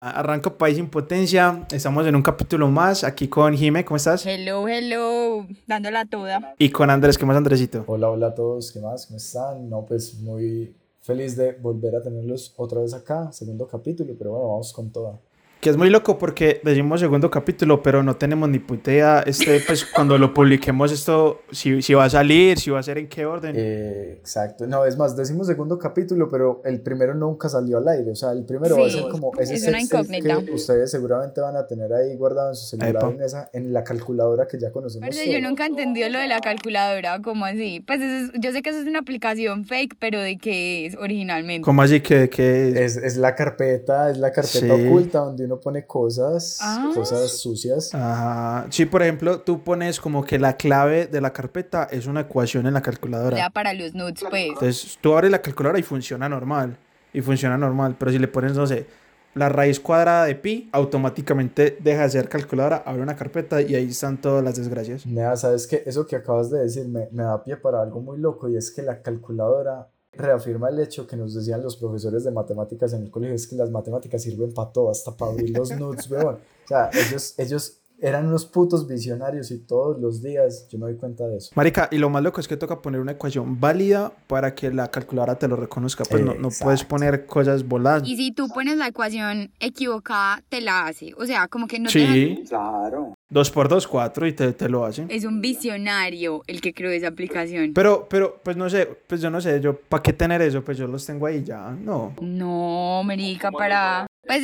Arranco País Impotencia. Estamos en un capítulo más aquí con Jime. ¿Cómo estás? Hello, hello. Dándola toda. Y con Andrés. ¿Qué más, Andresito? Hola, hola a todos. ¿Qué más? ¿Cómo están? No, pues muy feliz de volver a tenerlos otra vez acá. Segundo capítulo, pero bueno, vamos con toda. Que es muy loco porque decimos segundo capítulo, pero no tenemos ni puta idea, este, pues cuando lo publiquemos esto, si, si va a salir, si va a ser en qué orden. Eh, exacto. No, es más, decimos segundo capítulo, pero el primero nunca salió al aire. O sea, el primero va a ser como ese es una incógnita. que ustedes seguramente van a tener ahí guardado en su celular en, esa, en la calculadora que ya conocemos. Pero yo nunca he entendido lo de la calculadora, ¿cómo así? Pues es, yo sé que eso es una aplicación fake, pero ¿de qué es originalmente? ¿Cómo así que, que es? es? la carpeta, es la carpeta oculta donde uno pone cosas, Ah. cosas sucias. Ajá. Sí, por ejemplo, tú pones como que la clave de la carpeta es una ecuación en la calculadora. Ya para los nudes, pues. Entonces, tú abres la calculadora y funciona normal. Y funciona normal. Pero si le pones, no sé, la raíz cuadrada de pi, automáticamente deja de ser calculadora, abre una carpeta y ahí están todas las desgracias. Nea, sabes que eso que acabas de decir me, me da pie para algo muy loco y es que la calculadora reafirma el hecho que nos decían los profesores de matemáticas en el colegio, es que las matemáticas sirven para todo, hasta para abrir los nudes, weón. O sea, ellos, ellos eran unos putos visionarios y todos los días yo me doy cuenta de eso. Marica, y lo más loco es que toca poner una ecuación válida para que la calculadora te lo reconozca. Pues no, no puedes poner cosas voladas. Y si tú pones la ecuación equivocada, te la hace. O sea, como que no te Sí, Claro. dos por dos, cuatro y te, te lo hace. Es un visionario el que creó esa aplicación. Pero, pero, pues no sé, pues yo no sé, yo, ¿para qué tener eso? Pues yo los tengo ahí ya, no. No, marica, para... Pues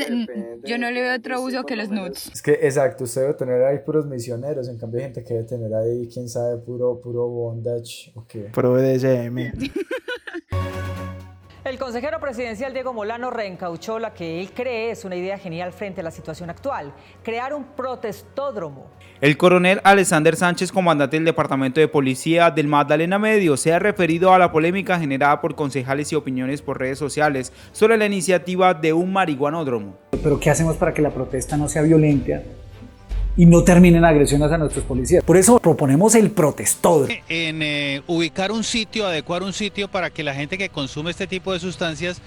yo no le veo otro uso que los nudes. Es que, exacto, usted debe tener ahí puros misioneros, en cambio hay gente que debe tener ahí, quién sabe, puro, puro bondage, o qué. Pro BDSM. El consejero presidencial Diego Molano reencauchó la que él cree es una idea genial frente a la situación actual, crear un protestódromo. El coronel Alexander Sánchez, comandante del Departamento de Policía del Magdalena Medio, se ha referido a la polémica generada por concejales y opiniones por redes sociales sobre la iniciativa de un marihuanódromo. Pero ¿qué hacemos para que la protesta no sea violenta y no termine en agresiones a nuestros policías? Por eso proponemos el protestódromo. en eh, ubicar un sitio, adecuar un sitio para que la gente que consume este tipo de sustancias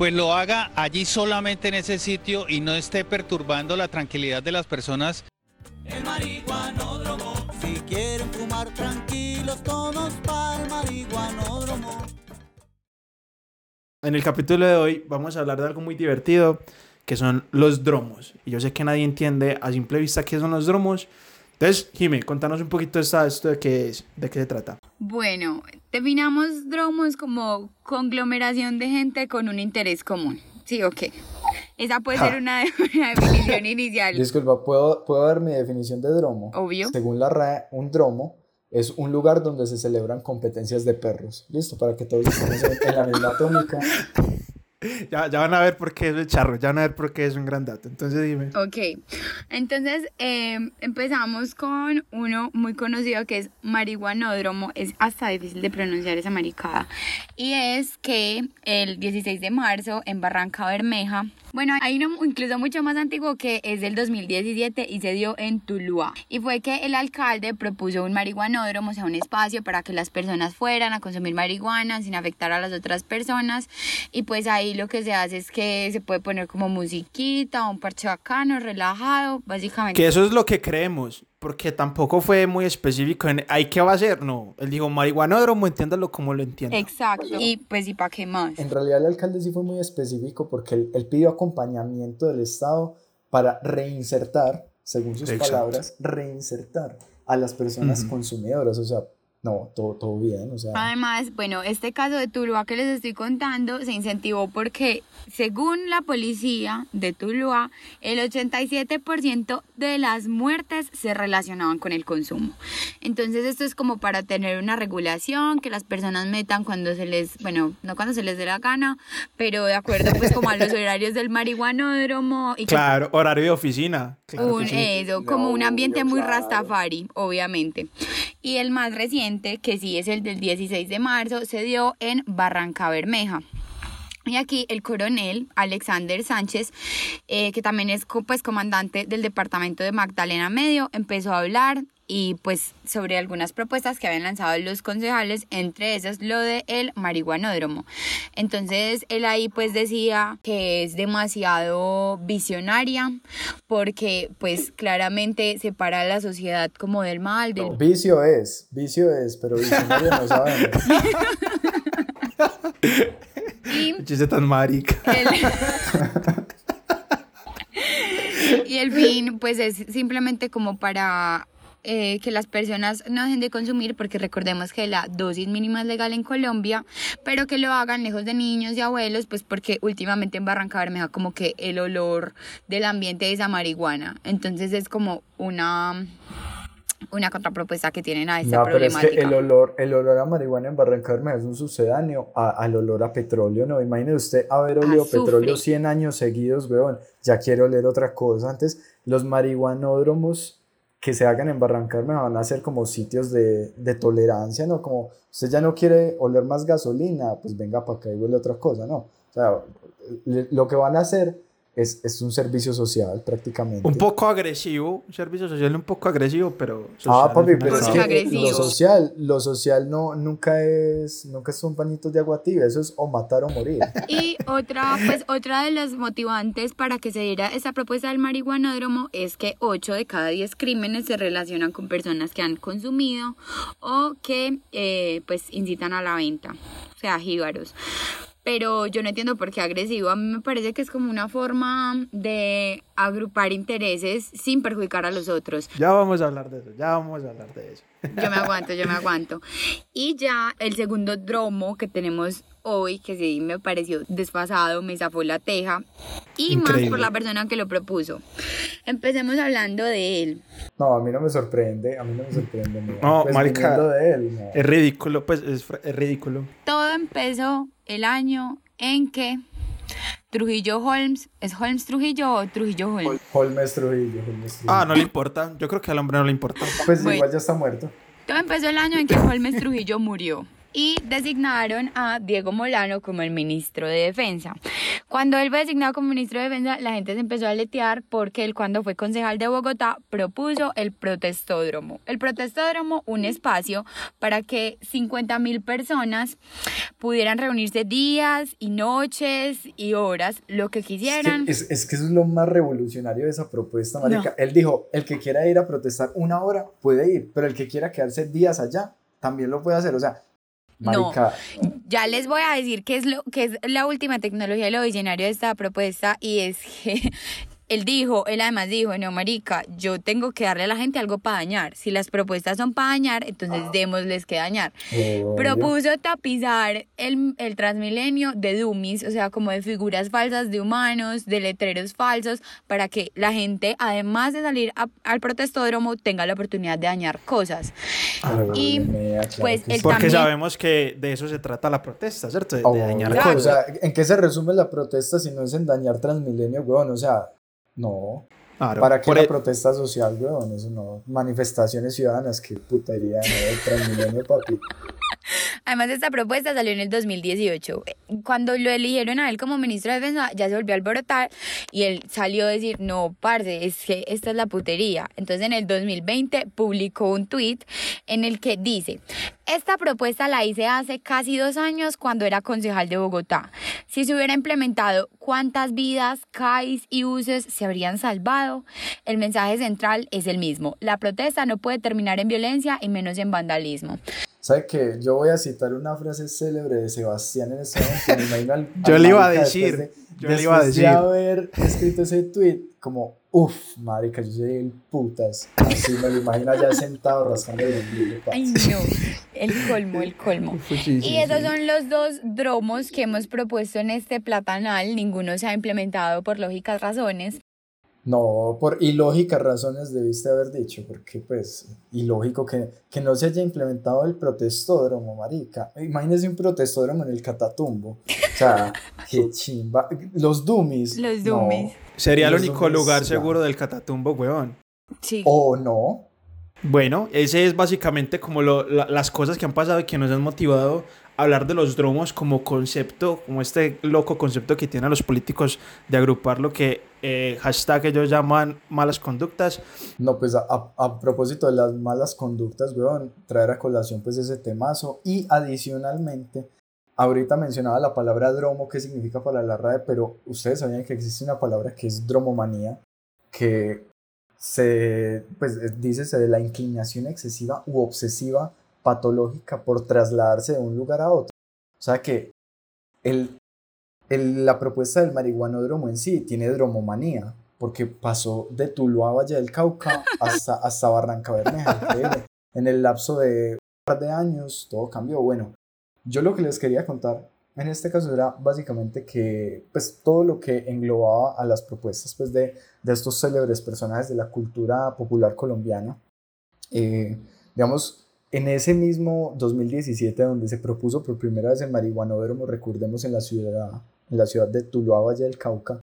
pues lo haga allí solamente en ese sitio y no esté perturbando la tranquilidad de las personas. El marihuanódromo. Si quieren fumar tranquilos, todos para el marihuanódromo. En el capítulo de hoy vamos a hablar de algo muy divertido, que son los dromos. Y yo sé que nadie entiende a simple vista qué son los dromos. Entonces, Jimmy, contanos un poquito esta, esto de qué es, de qué se trata. Bueno, definamos dromos como conglomeración de gente con un interés común. Sí, ok. Esa puede Ja. ser una, una definición inicial. Disculpa, ¿puedo, ¿puedo dar mi definición de dromo? Obvio. Según la RAE, un dromo es un lugar donde se celebran competencias de perros. Listo, para que todos estemos en, la misma atómica. Ya, ya van a ver por qué es el charro, ya van a ver por qué es un gran dato. Entonces, dime. Ok, entonces eh, empezamos con uno muy conocido que es marihuanódromo, es hasta difícil de pronunciar esa maricada, y es que el 16 de marzo en Barranca Bermeja, bueno, hay uno incluso mucho más antiguo que es del 2017 y se dio en Tuluá, y fue que el alcalde propuso un marihuanódromo, o sea, un espacio para que las personas fueran a consumir marihuana sin afectar a las otras personas, y pues ahí lo que se hace es que se puede poner como musiquita, un parche bacano, relajado, básicamente. Que eso es lo que creemos, porque tampoco fue muy específico en ¿ay qué va a ser? No, él dijo marihuanódromo, entiéndalo como lo entienda. Exacto. Y pues, ¿y para qué más? En realidad el alcalde sí fue muy específico porque él, él pidió acompañamiento del Estado para reinsertar, según sus Exacto. palabras, reinsertar a las personas Ujú. consumidoras. O sea, no, todo, todo bien. O sea, Además, bueno, este caso de Tuluá que les estoy contando se incentivó porque, según la policía de Tuluá, el 87% de las muertes se relacionaban con el consumo. Entonces, esto es como para tener una regulación, que las personas metan cuando se les, bueno, no cuando se les dé la gana, pero de acuerdo pues como a los horarios del marihuanódromo y que Claro, horario de oficina. Claro un, sí. eso, como un ambiente muy rastafari, obviamente. Y el más reciente, que sí es el del 16 de marzo, se dio en Barranca Bermeja. Y aquí el coronel Alexander Sánchez, eh, que también es pues, comandante del departamento de Magdalena Medio, empezó a hablar y pues sobre algunas propuestas que habían lanzado los concejales, entre esas lo de el marihuanódromo. Entonces él ahí pues decía que es demasiado visionaria porque pues claramente separa a la sociedad como del mal, del... Vicio es, vicio es, pero visionario no sabemos. Y tan marica. el, y el fin, pues es simplemente como para eh, que las personas no dejen de consumir, porque recordemos que la dosis mínima es legal en Colombia, pero que lo hagan lejos de niños y abuelos, pues porque últimamente en Barranca Bermeja como que el olor del ambiente es a marihuana. Entonces es como una una contrapropuesta que tienen a esta No, pero es problemática. que el olor, el olor a marihuana en Barranca Bermeja es un sucedáneo a- al olor a petróleo, ¿no? Imagine usted haber olido Azufre. petróleo 100 años seguidos, weón, ya quiere oler otra cosa. Antes, los marihuanódromos que se hagan en Barranca Bermeja van a ser como sitios de, de tolerancia, ¿no? Como usted ya no quiere oler más gasolina, pues venga para acá y huele otra cosa, ¿no? O sea, lo que van a hacer es, es un servicio social prácticamente. Un poco agresivo, un servicio social un poco agresivo, pero... Ah, papi, pero es que agresivo. lo social, lo social no, nunca es, nunca son pañitos de agua tibia, eso es o matar o morir. Y otra, pues otra de las motivantes para que se diera esa propuesta del marihuanódromo es que 8 de cada 10 crímenes se relacionan con personas que han consumido o que eh, pues incitan a la venta, o sea, jíbaros. Pero yo no entiendo por qué agresivo. A mí me parece que es como una forma de agrupar intereses sin perjudicar a los otros. Ya vamos a hablar de eso, ya vamos a hablar de eso. Yo me aguanto, yo me aguanto. Y ya el segundo dromo que tenemos hoy, que sí me pareció desfasado, me zafó la teja. Y más por la persona que lo propuso. Empecemos hablando de él. No, a mí no me sorprende, a mí no me sorprende. No, Pues marica, de él, no. Es ridículo, pues es, es ridículo. Todo empezó el año en que Trujillo Holmes, ¿es Holmes Trujillo o Trujillo Holmes? Holmes Trujillo, Holmes Trujillo. Ah, no le importa. Yo creo que al hombre no le importa. Pues Bueno. igual ya está muerto. Todo empezó el año en que Holmes Trujillo murió y designaron a Diego Molano como el ministro de Defensa. Cuando él fue designado como ministro de Defensa, la gente se empezó a letear porque él cuando fue concejal de Bogotá propuso el protestódromo. El protestódromo, un espacio para que 50 mil personas pudieran reunirse días y noches y horas, lo que Es que, quisieran. es, es que eso es lo más revolucionario de esa propuesta, marica. Él dijo, el que quiera ir a protestar una hora puede ir, pero el que quiera quedarse días allá también lo puede hacer. O sea, No. Ya les voy a decir qué es lo que es la última tecnología lo visionario de esta propuesta y es que él dijo, él además dijo, no marica, yo tengo que darle a la gente algo para dañar. Si las propuestas son para dañar, entonces démosles que dañar. Propuso tapizar el, el Transmilenio de dummies, o sea, como de figuras falsas de humanos, de letreros falsos, para que la gente, además de salir a- al protestódromo, tenga la oportunidad de dañar cosas. Pero, y, claro pues, sí. Porque también- sabemos que de eso se trata la protesta, ¿cierto? De, de Obvio. dañar Claro. O cosas. sea, ¿en qué se resume la protesta si no es en dañar Transmilenio, weón? O sea, no. Claro. ¿Para qué la e- protesta social, weón? Eso no. Manifestaciones ciudadanas, qué putería, ¿no? El Transmilenio, papi. Además, esta propuesta salió en el 2018. Cuando lo eligieron a él como ministro de Defensa, ya se volvió a alborotar y él salió a decir, no, parce, es que esta es la putería. Entonces, en el 2020 publicó un tweet en el que dice, esta propuesta la hice hace casi dos años cuando era concejal de Bogotá. Si se hubiera implementado, ¿cuántas vidas, CAIs y buses se habrían salvado? El mensaje central es el mismo. La protesta no puede terminar en violencia y menos en vandalismo. ¿Sabe qué? Yo voy a citar una frase célebre de Sebastián en este momento. me imagino al- Yo le iba a marica decir, después yo le iba a decir. De haber escrito ese tweet, como, uff, marica, yo soy el putas. Así me lo imagino allá sentado rascando el ombligo. Ay, no, el colmo, el colmo. Y esos son los dos dromos que hemos propuesto en este platanal. Ninguno se ha implementado por lógicas razones. No, por ilógicas razones debiste haber dicho, porque pues ilógico que, que no se haya implementado el protestódromo, marica. Imagínese un protestódromo en el Catatumbo. O sea, qué chimba. Los dummies. Los no. dummies. Sería el único lugar ya. seguro del Catatumbo, weón. Sí. O no. Bueno, ese es básicamente como lo- la- las cosas que han pasado y que nos han motivado hablar de los dromos como concepto, como este loco concepto que tienen los políticos de agrupar lo que eh, hashtag ellos llaman malas conductas. No, pues a, a- a propósito de las malas conductas, weón, traer a colación pues ese temazo y adicionalmente, ahorita mencionaba la palabra dromo, que significa para la RAE, pero ustedes sabían que existe una palabra que es dromomanía, que se, pues eh, dícese de la inclinación excesiva u obsesiva patológica por trasladarse de un lugar a otro. O sea que el, el- la propuesta del marihuanódromo en sí tiene dromomanía, porque pasó de Tuluá a Valle del Cauca hasta, hasta Barranca Bermeja. En el lapso de un par de años todo cambió. Bueno, yo lo que les quería contar en este caso era básicamente que pues todo lo que englobaba a las propuestas pues de, de estos célebres personajes de la cultura popular colombiana. Eh, digamos, en ese mismo 2017 donde se propuso por primera vez el marihuanódromo, recordemos en la ciudad, en la ciudad de Tuluá, Valle del Cauca,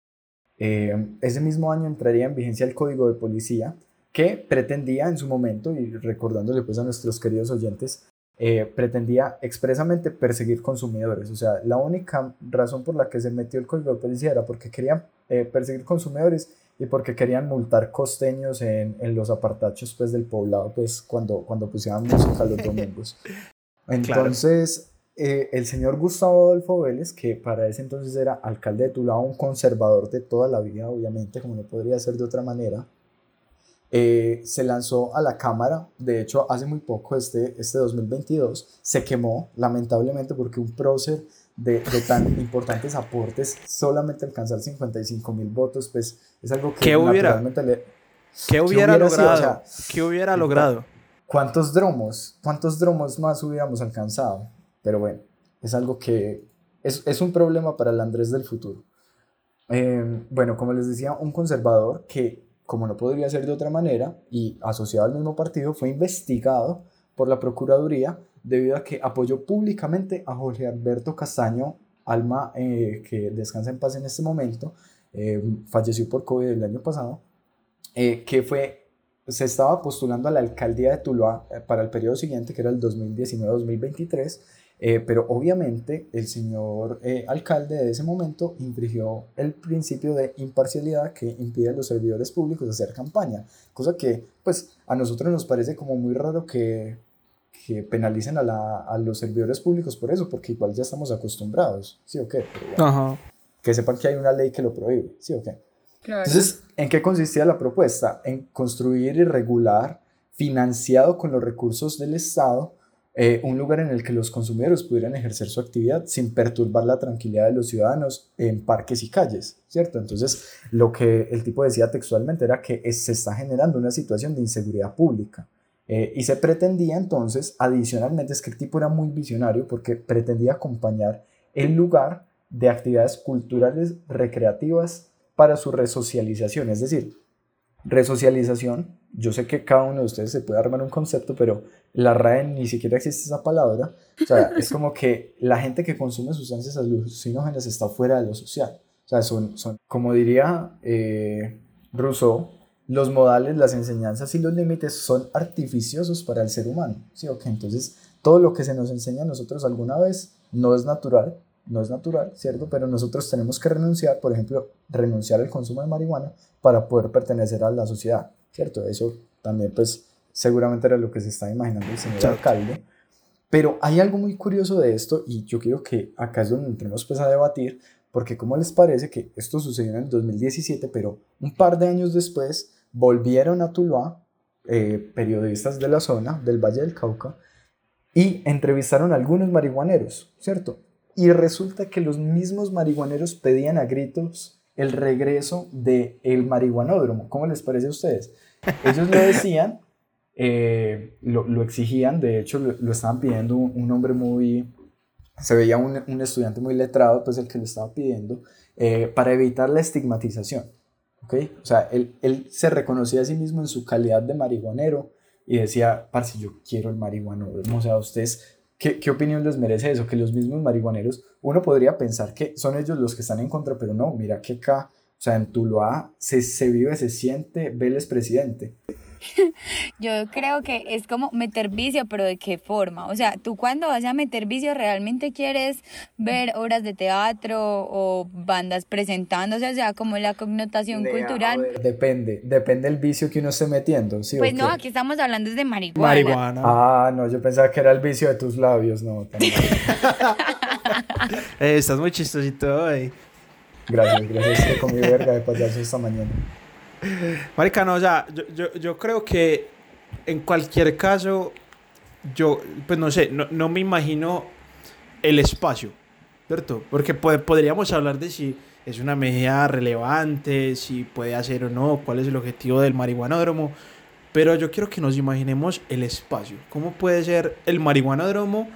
eh, ese mismo año entraría en vigencia el Código de Policía que pretendía en su momento, y recordándole pues a nuestros queridos oyentes, eh, pretendía expresamente perseguir consumidores. O sea, la única razón por la que se metió el Código de Policía era porque querían eh, perseguir consumidores y porque querían multar costeños en, en los apartachos pues, del poblado pues, cuando, cuando pusieran música los domingos. Entonces, eh, el señor Gustavo Adolfo Vélez, que para ese entonces era alcalde de Tuluá, un conservador de toda la vida, obviamente, como no podría ser de otra manera, eh, se lanzó a la Cámara, de hecho hace muy poco, este, este 2022, se quemó lamentablemente porque un prócer de, de tan importantes aportes, solamente alcanzar 55 mil votos, pues es algo que ¿Qué hubiera? le... ¿Qué hubiera, hubiera sido? logrado? O sea, ¿Qué hubiera logrado? ¿Cuántos dromos? ¿Cuántos dromos más hubiéramos alcanzado? Pero bueno, es algo que es, es un problema para el Andrés del futuro. Eh, bueno, como les decía, un conservador que, como no podría ser de otra manera, y asociado al mismo partido, fue investigado por la Procuraduría debido a que apoyó públicamente a Jorge Alberto Castaño, alma eh, que descansa en paz en este momento, eh, falleció por COVID el año pasado, eh, que fue se estaba postulando a la alcaldía de Tuluá eh, para el periodo siguiente, que era el 2019-2023, eh, pero obviamente el señor eh, alcalde de ese momento infringió el principio de imparcialidad que impide a los servidores públicos hacer campaña, cosa que pues a nosotros nos parece como muy raro que, que penalicen a, la- a los servidores públicos por eso, porque igual ya estamos acostumbrados, ¿sí o qué? Pero bueno, Ajá. que sepan que hay una ley que lo prohíbe, ¿sí o qué? Claro. Entonces, ¿en qué consistía la propuesta? En construir y regular, financiado con los recursos del Estado, eh, un lugar en el que los consumidores pudieran ejercer su actividad sin perturbar la tranquilidad de los ciudadanos en parques y calles, ¿cierto? Entonces, lo que el tipo decía textualmente era que es- se está generando una situación de inseguridad pública. Eh, y se pretendía entonces, adicionalmente, es que el tipo era muy visionario porque pretendía acompañar el lugar de actividades culturales recreativas para su resocialización. Es decir, resocialización, yo sé que cada uno de ustedes se puede armar un concepto, pero la RAE ni siquiera existe esa palabra. O sea, es como que la gente que consume sustancias alucinógenas está fuera de lo social. O sea, son, son como diría eh, Rousseau, los modales, las enseñanzas y los límites son artificiosos para el ser humano. ¿sí? Entonces, todo lo que se nos enseña a nosotros alguna vez no es natural, no es natural, ¿cierto? Pero nosotros tenemos que renunciar, por ejemplo, renunciar al consumo de marihuana para poder pertenecer a la sociedad, ¿cierto? Eso también, pues, seguramente era lo que se está imaginando el señor Exacto. alcalde. Pero hay algo muy curioso de esto y yo quiero que acá es donde entremos pues a debatir, porque ¿cómo les parece que esto sucedió en el 2017, pero un par de años después volvieron a Tuluá eh, periodistas de la zona, del Valle del Cauca, y entrevistaron a algunos marihuaneros, ¿cierto? Y resulta que los mismos marihuaneros pedían a gritos el regreso del el marihuanódromo. ¿Cómo les parece a ustedes? Ellos lo decían, eh, lo, lo exigían, de hecho lo, lo estaban pidiendo un, un hombre muy, se veía un, un estudiante muy letrado, pues el que lo estaba pidiendo, eh, para evitar la estigmatización. ¿Ok? O sea, él, él se reconocía a sí mismo en su calidad de marihuanero y decía, parce, yo quiero el marihuanódromo. O sea, ustedes, ¿qué, ¿qué opinión les merece eso? Que los mismos marihuaneros, uno podría pensar que son ellos los que están en contra, pero no, mira que acá, o sea, en Tuluá se, se vive, se siente Vélez presidente. Yo creo que es como meter vicio, pero ¿de qué forma? O sea, tú cuando vas a meter vicio realmente quieres ver obras de teatro o bandas presentándose, o sea, como la connotación cultural. Depende, depende del vicio que uno esté metiendo, ¿sí o Pues no, qué? aquí estamos hablando de marihuana. Marihuana. Ah, no, yo pensaba que era el vicio de tus labios, no. también. Eh, estás muy chistosito hoy. Gracias, gracias. Mi verga de payaso esta mañana. Marica, no, o sea, yo, yo, yo creo que en cualquier caso, yo, pues no sé, no, no me imagino el espacio, ¿cierto? Porque po- podríamos hablar de si es una medida relevante, si puede hacer o no, cuál es el objetivo del marihuanódromo, pero yo quiero que nos imaginemos el espacio. ¿Cómo puede ser el marihuanódromo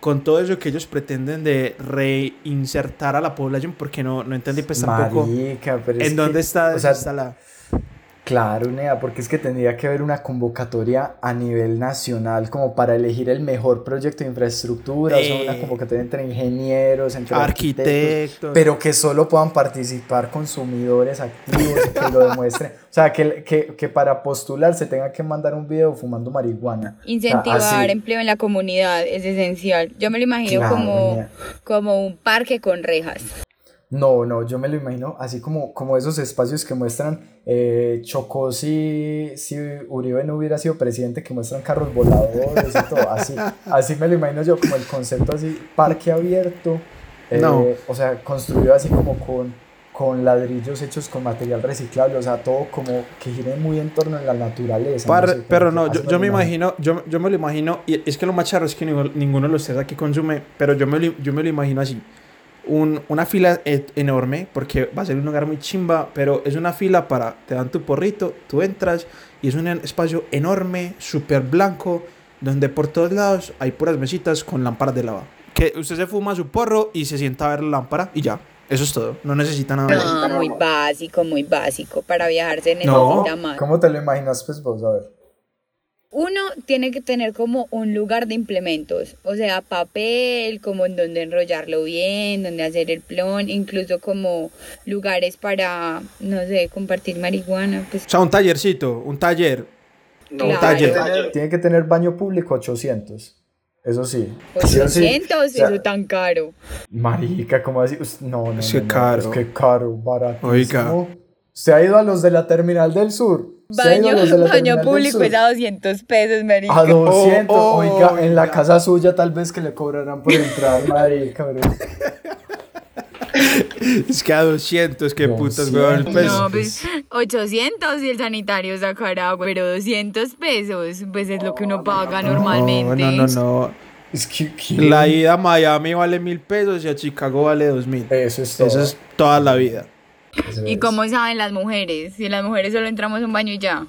con todo eso que ellos pretenden de reinsertar a la población? Porque no, no entendí pues tampoco Marica, pero es en dónde que, está o sea, instalada. Claro, Nea, porque es que tendría que haber una convocatoria a nivel nacional como para elegir el mejor proyecto de infraestructura, o sea, una Eh. convocatoria entre ingenieros, entre arquitectos, Arquitectos. pero que solo puedan participar consumidores activos y que lo demuestren. O sea, que, que, que para postular se tenga que mandar un video fumando marihuana. O sea, Incentivar empleo en la comunidad es esencial. Yo me lo imagino Claro, como, como un parque con rejas. No, no, yo me lo imagino así como, como esos espacios que muestran eh, Chocó si, si Uribe no hubiera sido presidente, que muestran carros voladores y todo, así, así me lo imagino yo como el concepto así, parque abierto, eh, No. o sea, construido así como con, con ladrillos hechos con material reciclable, o sea, todo como que gire muy en torno a la naturaleza. Par- no sé, pero no, yo, yo me imagino, yo, yo me lo imagino, y es que lo más charro es que ninguno, ninguno de los tres aquí consume, pero yo me lo, yo me lo imagino así. Un, una fila e- enorme, porque va a ser un lugar muy chimba, pero es una fila para, te dan tu porrito, tú entras y es un espacio enorme, súper blanco, donde por todos lados hay puras mesitas con lámparas de lava. Que usted se fuma su porro y se sienta a ver la lámpara y ya. Eso es todo. No necesita nada más. No, muy básico, muy básico. Para viajar se No, necesita más. ¿Cómo te lo imaginas, pues vos? A ver. Uno tiene que tener como un lugar de implementos, o sea, papel, como en donde enrollarlo bien, donde hacer el plon, incluso como lugares para, no sé, compartir marihuana, pues O sea, un tallercito, un taller. claro. un taller. Tiene que tener baño público 800. Eso sí. Sí o sí. 800, O sea, eso tan caro. Marica, ¿cómo así? No, no, Es no, que no, caro. Es que caro, barato. Oiga. ¿Se ha ido a los de la Terminal del Sur? ¿Se ha ido a Baño, baño público es a 200 pesos, marica. A 200. Oh, oh, Oiga, en la oiga. casa suya tal vez que le cobrarán por entrar, marica, bro. Es que a 200, qué putas, weón. 200. Pues, No, pues 800 y el sanitario sacará pero 200 pesos, pues es lo que uno paga normalmente. No, no, no, no. Es que, que- La ida a Miami vale mil pesos y a Chicago vale dos mil. Eso es todo. Eso es toda la vida. Eso ¿Y es. cómo saben las mujeres? Si las mujeres solo entramos a un baño y ya.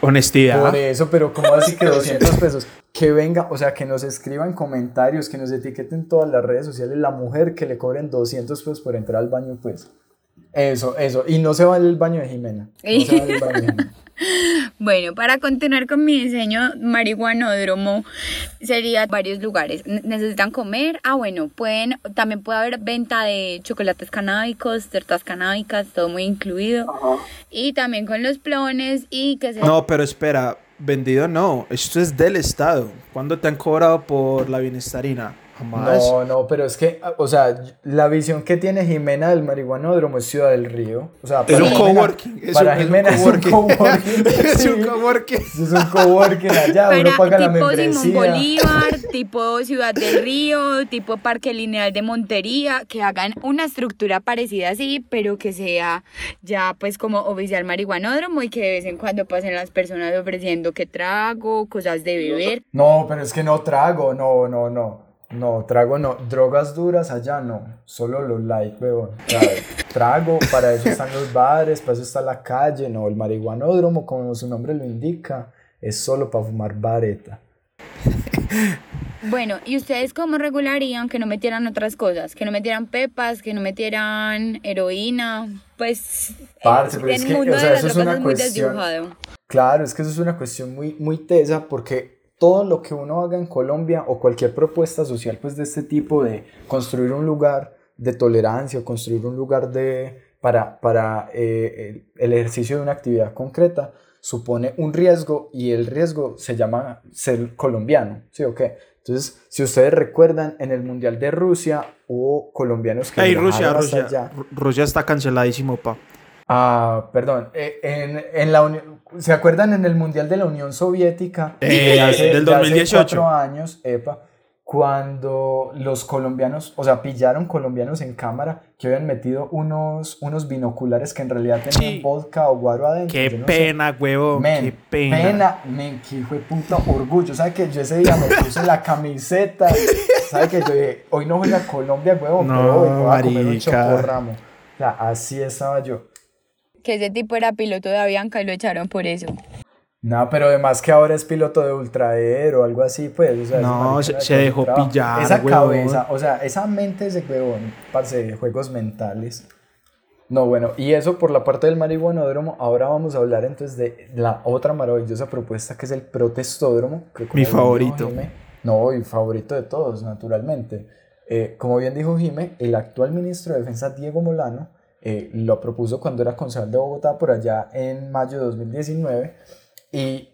Honestidad. Por eso, pero ¿cómo así que 200 pesos? Que venga, o sea, que nos escriban comentarios, que nos etiqueten todas las redes sociales, la mujer que le cobren 200 pesos por entrar al baño, pues. Eso, eso. Y no se vale el baño de Jimena. No se vale el baño de Jimena. Bueno, para continuar con mi diseño marihuanódromo, sería varios lugares. Ne- Necesitan comer. Ah, bueno, pueden, también puede haber venta de chocolates canábicos, tortas canábicas, todo muy incluido. Y también con los plones y que se... No, pero espera, vendido no. Esto es del Estado. ¿Cuándo te han cobrado por la bienestarina? Jamás. No, no, pero es que, o sea, la visión que tiene Jimena del marihuanódromo es Ciudad del Río. O sea, Es para un coworking. Es para un, es un Jimena es un coworking. coworking. es un coworking. Es un coworking allá, uno Para paga la tipo Simón membresía. Bolívar, tipo Ciudad del Río, tipo Parque Lineal de Montería, que hagan una estructura parecida así, pero que sea ya pues como oficial marihuanódromo y que de vez en cuando pasen las personas ofreciendo que trago, cosas de beber. No, pero es que no trago, no, no, no. No, trago no. Drogas duras allá no. Solo los light, weón. Trago, para eso están los bares, para eso está la calle. No, el marihuanódromo, como su nombre lo indica, es solo para fumar vareta. Bueno, ¿y ustedes cómo regularían que no metieran otras cosas? Que no metieran pepas, que no metieran heroína, pues Parce, el, pero es que, o sea, de las eso es una es muy cuestión- desdibujado. Claro, es que eso es una cuestión muy, muy tesa porque todo lo que uno haga en Colombia o cualquier propuesta social pues de este tipo de construir un lugar de tolerancia o construir un lugar de, para, para eh, el, el ejercicio de una actividad concreta supone un riesgo y el riesgo se llama ser colombiano, ¿sí o qué? Entonces, si ustedes recuerdan, en el Mundial de Rusia hubo colombianos que Ey, viajaron Rusia, Rusia. allá. Ru- Rusia está canceladísimo, pa. Ah, perdón. eh, en, en la ¿Se acuerdan en el Mundial de la Unión Soviética? Eh, de hace- del de hace 2018. cuatro años, epa, cuando los colombianos, o sea, pillaron colombianos en cámara que habían metido unos, unos binoculares que en realidad tenían Sí. vodka o guaro adentro. Qué no sé. pena, huevón. Men, qué pena. pena, men, qué hijo de puta orgullo. ¿Sabes que yo ese día me puse la camiseta? ¿Sabes que yo dije, hoy no juega Colombia, huevón, No, pero hoy voy a comer un chocorramo? O sea, así estaba yo. Que ese tipo era piloto de Avianca y lo echaron por eso. No, pero además que ahora es piloto de Ultra Air o algo así, pues. O sea, ese No, se- se dejó trabaja. pillar, Esa huevón. cabeza, o sea, esa mente de huevón, parce, de juegos mentales. No, bueno, y eso por la parte del marihuanódromo. Ahora vamos a hablar entonces de la otra maravillosa propuesta que es el protestódromo. que como Mi favorito. Jime- no, y favorito de todos, naturalmente. Eh, como bien dijo Jime, el actual ministro de Defensa, Diego Molano, eh, lo propuso cuando era concejal de Bogotá por allá en mayo de 2019. Y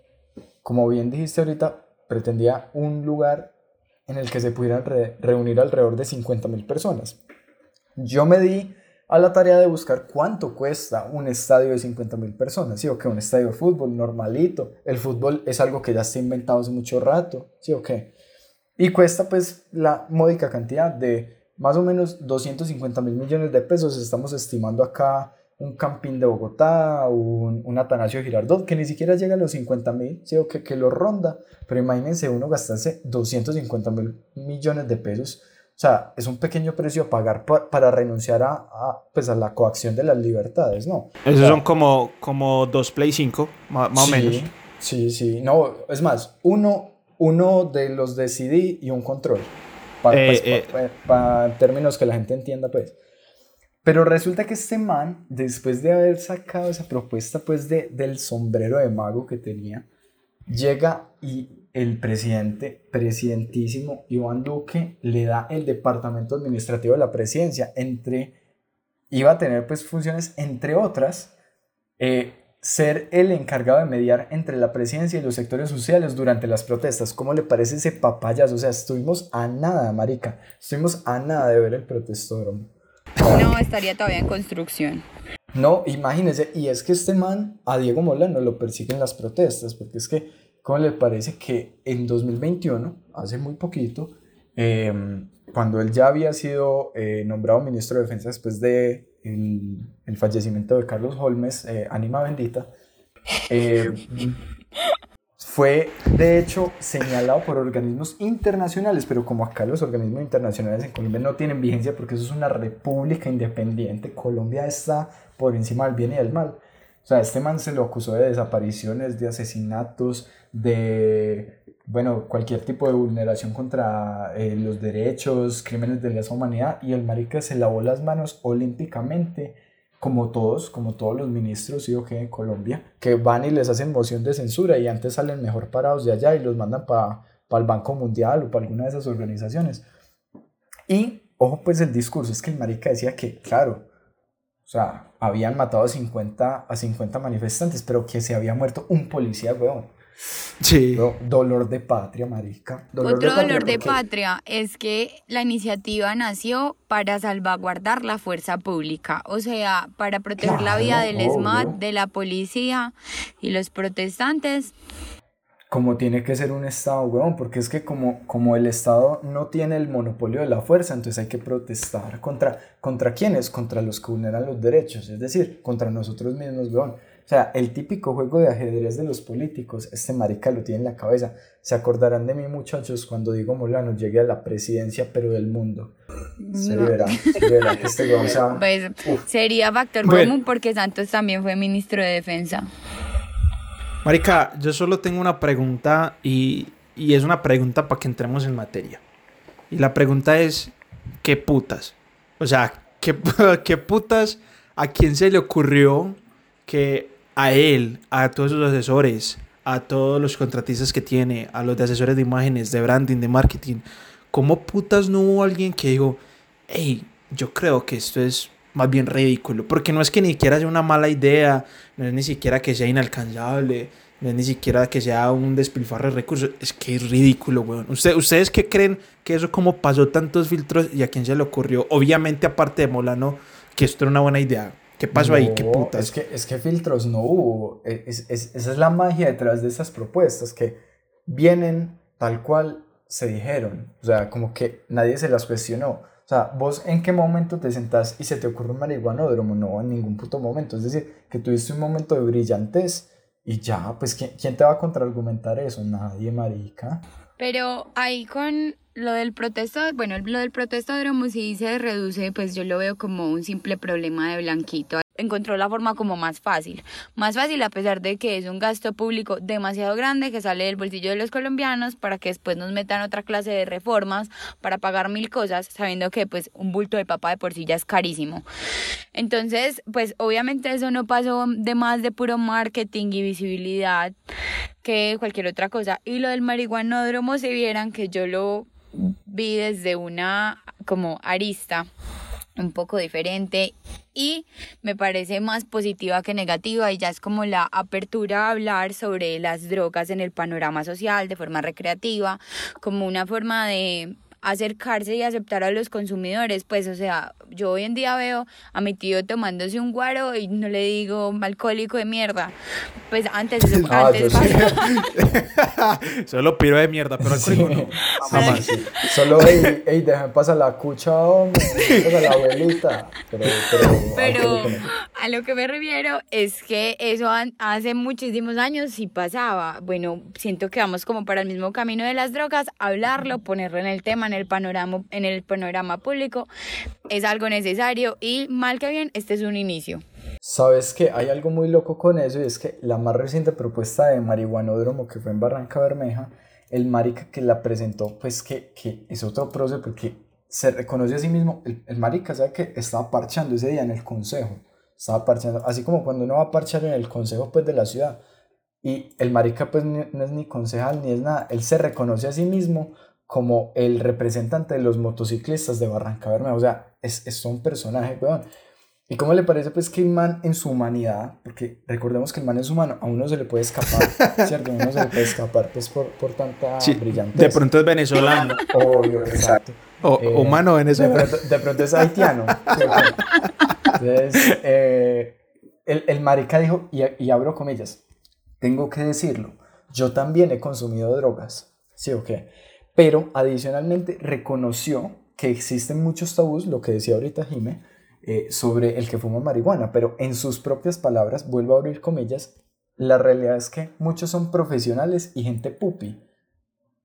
como bien dijiste ahorita, pretendía un lugar en el que se pudieran re- reunir alrededor de 50 mil personas. Yo me di a la tarea de buscar cuánto cuesta un estadio de 50 mil personas, ¿sí o qué? Un estadio de fútbol normalito. El fútbol es algo que ya está inventado hace mucho rato, ¿sí o qué? Y cuesta pues la módica cantidad de más o menos 250 mil millones de pesos. Estamos estimando acá un Campín de Bogotá, un, un Atanasio Girardot, que ni siquiera llega a los 50 mil, ¿sí? o que, que lo ronda. Pero imagínense uno gastarse 250 mil millones de pesos. O sea, es un pequeño precio a pagar pa- para renunciar a, a, pues a la coacción de las libertades, ¿no? Esos son como, como dos Play 5, ma- más o Sí, menos. Sí, sí. No, es más, uno, uno de los de CD y un control. Para Eh, eh. términos que la gente entienda, pues. Pero resulta que este man, después de haber sacado esa propuesta, pues, de, del sombrero de mago que tenía, llega y el presidente, presidentísimo Iván Duque, le da el departamento administrativo de la presidencia. Entre, iba a tener, pues, funciones, entre otras, eh, ser el encargado de mediar entre la presidencia y los sectores sociales durante las protestas. ¿Cómo le parece ese papayazo? O sea, estuvimos a nada, marica. Estuvimos a nada de ver el protestódromo. No, estaría todavía en construcción. No, imagínese, y es que este man a Diego Molano lo persiguen las protestas, porque es que, ¿cómo le parece que en 2021, hace muy poquito, eh, cuando él ya había sido eh, nombrado ministro de Defensa después de el, el fallecimiento de Carlos Holmes, eh, Ánima Bendita, eh, fue de hecho señalado por organismos internacionales, pero como acá los organismos internacionales en Colombia no tienen vigencia porque eso es una república independiente, Colombia está por encima del bien y del mal. O sea, este man se lo acusó de desapariciones, de asesinatos, de, bueno, cualquier tipo de vulneración contra eh, los derechos, crímenes de lesa humanidad, y el marica se lavó las manos olímpicamente como todos, como todos los ministros, sí o qué, de Colombia, que van y les hacen moción de censura y antes salen mejor parados de allá y los mandan para el Banco Mundial o para alguna de esas organizaciones. Y, ojo, pues el discurso es que el marica decía que, claro, o sea, habían matado a 50, a 50 manifestantes, pero que se había muerto un policía, weón. Sí. Dolor de patria, marica. Otro dolor de porque- patria es que la iniciativa nació para salvaguardar la fuerza pública, o sea, para proteger la vida del SMAT, de la policía y los protestantes. como tiene que ser un Estado, weón, porque es que como, como el Estado no tiene el monopolio de la fuerza, entonces hay que protestar contra, ¿contra quiénes? Contra los que vulneran los derechos, es decir, contra nosotros mismos, weón. O sea, el típico juego de ajedrez de los políticos, este marica lo tiene en la cabeza. Se acordarán de mí, muchachos, cuando digo Molano llegue a la presidencia, pero del mundo. Se No. verá, se verá que este va- Pues sería factor Bueno. común porque Santos también fue ministro de defensa. Marica, yo solo tengo una pregunta y, y es una pregunta para que entremos en materia. Y la pregunta es, ¿qué putas? O sea, ¿qué, qué putas a quién se le ocurrió que a él, a todos sus asesores, a todos los contratistas que tiene, a los de asesores de imágenes, de branding, de marketing, ¿cómo putas no hubo alguien que dijo, hey, yo creo que esto es más bien ridículo. Porque no es que ni siquiera sea una mala idea, no es ni siquiera que sea inalcanzable, no es ni siquiera que sea un despilfarro de recursos, es que es ridículo, weón. ¿Usted, ¿Ustedes qué creen que eso como pasó tantos filtros y a quién se le ocurrió? Obviamente, aparte de Molano, que esto era una buena idea. ¿Qué pasó ahí? ¿Qué putas? Es que, es que filtros no hubo. E, Es- es- esa es la magia detrás de estas propuestas, que vienen tal cual se dijeron. O sea, como que nadie se las cuestionó. O sea, vos en qué momento te sentás y se te ocurre un marihuanódromo? No, en ningún puto momento. Es decir, que tuviste un momento de brillantez y ya, pues ¿quién, quién te va a contraargumentar eso? Nadie, marica. Pero ahí con lo del protesto, bueno, lo del protestódromo sí se reduce, pues yo lo veo como un simple problema de Blanquito. Encontró la forma como más fácil. Más fácil a pesar de que es un gasto público demasiado grande que sale del bolsillo de los colombianos para que después nos metan otra clase de reformas para pagar mil cosas, sabiendo que pues un bulto de papa de por sí ya es carísimo. Entonces, pues obviamente eso no pasó de más de puro marketing y visibilidad que cualquier otra cosa. Y lo del marihuanódromo, si vieran que yo lo vi desde una como arista un poco diferente y me parece más positiva que negativa y ya es como la apertura a hablar sobre las drogas en el panorama social de forma recreativa, como una forma de acercarse y aceptar a los consumidores, pues o sea, yo hoy en día veo a mi tío tomándose un guaro y no le digo alcohólico de mierda. Pues antes eso antes sí. Solo piro de mierda, pero alcohólico no. Jamás. Sí. Solo, ey, ey, déjame pasar la cucha, hombre. Pasa la abuelita. Pero, a lo que me refiero es que eso hace muchísimos años sí pasaba. Bueno, siento que vamos como para el mismo camino de las drogas, hablarlo, ponerlo en el tema, en el panorama, en el panorama público, es algo necesario y mal que bien, este es un inicio. Sabes que hay algo muy loco con eso y es que la más reciente propuesta de marihuanódromo que fue en Barranca Bermeja, el marica que la presentó, pues que, que es otro proceso porque se reconoce a sí mismo, el, el marica sabe que estaba parchando ese día en el consejo, estaba parchando, así como cuando uno va a parchar en el consejo pues de la ciudad y el marica pues no es ni concejal ni es nada, él se reconoce a sí mismo como el representante de los motociclistas de Barranca Bermeja, o sea, es, es un personaje, weón. ¿Y cómo le parece pues que el man en su humanidad, porque recordemos que el man es humano, a uno se le puede escapar, ¿cierto? A uno se le puede escapar pues por, por tanta Sí, brillantez. de pronto es venezolano. Obvio, exacto. O Eh, humano De venezolano. pronto, de pronto es haitiano. Entonces, eh, el, el marica dijo, y, y abro comillas, tengo que decirlo, yo también he consumido drogas, ¿sí o qué? Pero adicionalmente reconoció que existen muchos tabús, lo que decía ahorita Jime, eh, sobre el que fuma marihuana, pero en sus propias palabras, vuelvo a abrir comillas, la realidad es que muchos son profesionales y gente pupi.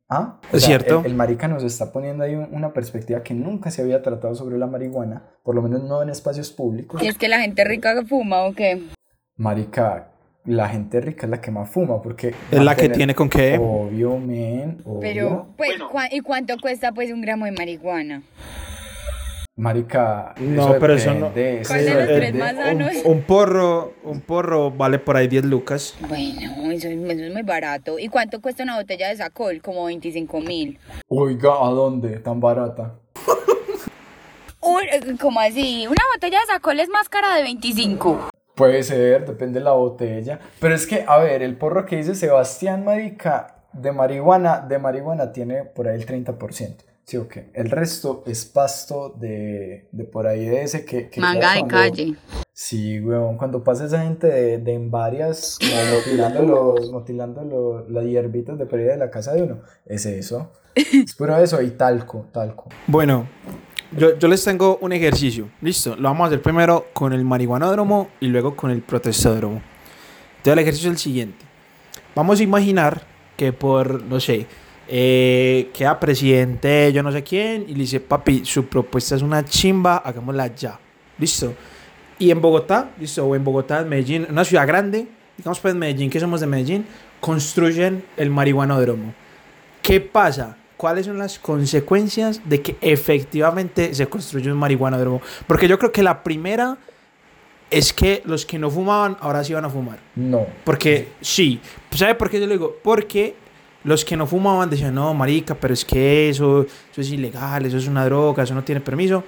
¿Ah? O Es cierto. El, el marica nos está poniendo ahí un- una perspectiva que nunca se había tratado sobre la marihuana, por lo menos no en espacios públicos. Y es que la gente rica que fuma o qué. Marica, la gente rica es la que más fuma, porque... Es la que tiene con qué. Obvio, men, obvio. Pero, pues, ¿cuá- ¿y cuánto cuesta pues un gramo de marihuana? Marica, No, pero eso no- ¿Cuál de los tres más sanos? Un, un porro, un porro vale por ahí 10 lucas. Bueno, eso, es- eso es muy barato. ¿Y cuánto cuesta una botella de Sacol? Como 25 mil. Oiga, ¿a dónde? Tan barata. ¿Cómo así? Una botella de Sacol es más cara de 25. Puede ser, depende de la botella. Pero es que, a ver, el porro que dice Sebastián, marica, de marihuana, de marihuana tiene por ahí el 30%. Sí, ok. El resto es pasto de, de por ahí de ese que... que Manga de cuando- calle. Sí, weón, cuando pasa esa gente de, de en varias, como motilando, los, motilando los, las hierbitas de por ahí de la casa de uno, es eso. Es puro eso y talco, talco. Bueno, yo, les tengo un ejercicio. Listo, lo vamos a hacer primero con el marihuanódromo y luego con el protestódromo. Entonces el ejercicio es el siguiente. Vamos a imaginar que por, no sé, eh, queda presidente yo no sé quién y le dice, papi, su propuesta es una chimba, hagámosla ya. Listo. Y en Bogotá, listo, o en Bogotá, en Medellín, una ciudad grande, digamos pues Medellín, que somos de Medellín, construyen el marihuanódromo. ¿Qué pasa? ¿Cuáles son las consecuencias de que efectivamente se construye un marihuanódromo? Porque yo creo que la primera es que los que no fumaban ahora sí van a fumar. No. Porque sí, ¿sabe por qué yo lo digo? Porque los que no fumaban decían, no, marica, pero es que eso, eso es ilegal, eso es una droga, eso no tiene permiso.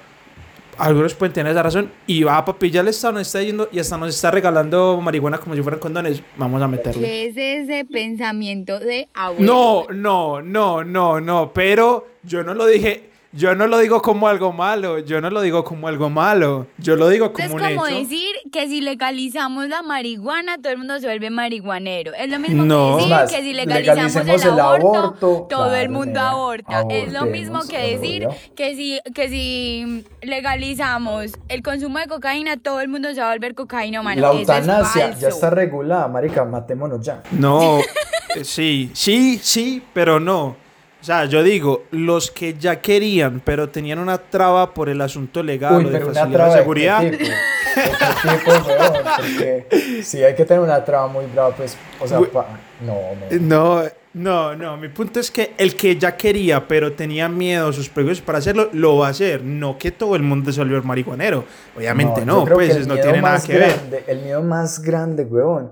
Algunos pueden tener esa razón. Y va, papi, ya el Estado nos está yendo y hasta nos está regalando marihuana como si fueran condones. Vamos a meterle. ¿Qué es ese pensamiento de abuelo? No, no, no, no, no. Pero yo no lo dije. Yo no lo digo como algo malo, yo no lo digo como algo malo, yo lo digo como es un como hecho. decir que si legalizamos la marihuana, todo el mundo se vuelve marihuanero. Es lo mismo No. que decir Es más, que si legalizamos el aborto, todo el mundo aborta. Es lo mismo que decir obvio. que si, que si legalizamos el consumo de cocaína, todo el mundo se va a volver cocaína, mano. La es eutanasia ya está regulada, marica, matémonos ya. No, eh, sí, sí, sí, pero no. O sea, yo digo, los que ya querían, pero tenían una traba por el asunto legal Uy, o de facilidad de seguridad. tipo, ¿De qué tipo, weón? Porque si hay que tener una traba muy brava, pues, o sea, Uy. pa- no, no. No, no, no. Mi punto es que el que ya quería, pero tenía miedo, sus prejuicios para hacerlo, lo va a hacer. No que todo el mundo se volvió marihuanero. Obviamente no, que pues no tiene nada que ver. grande- El miedo más grande, weón,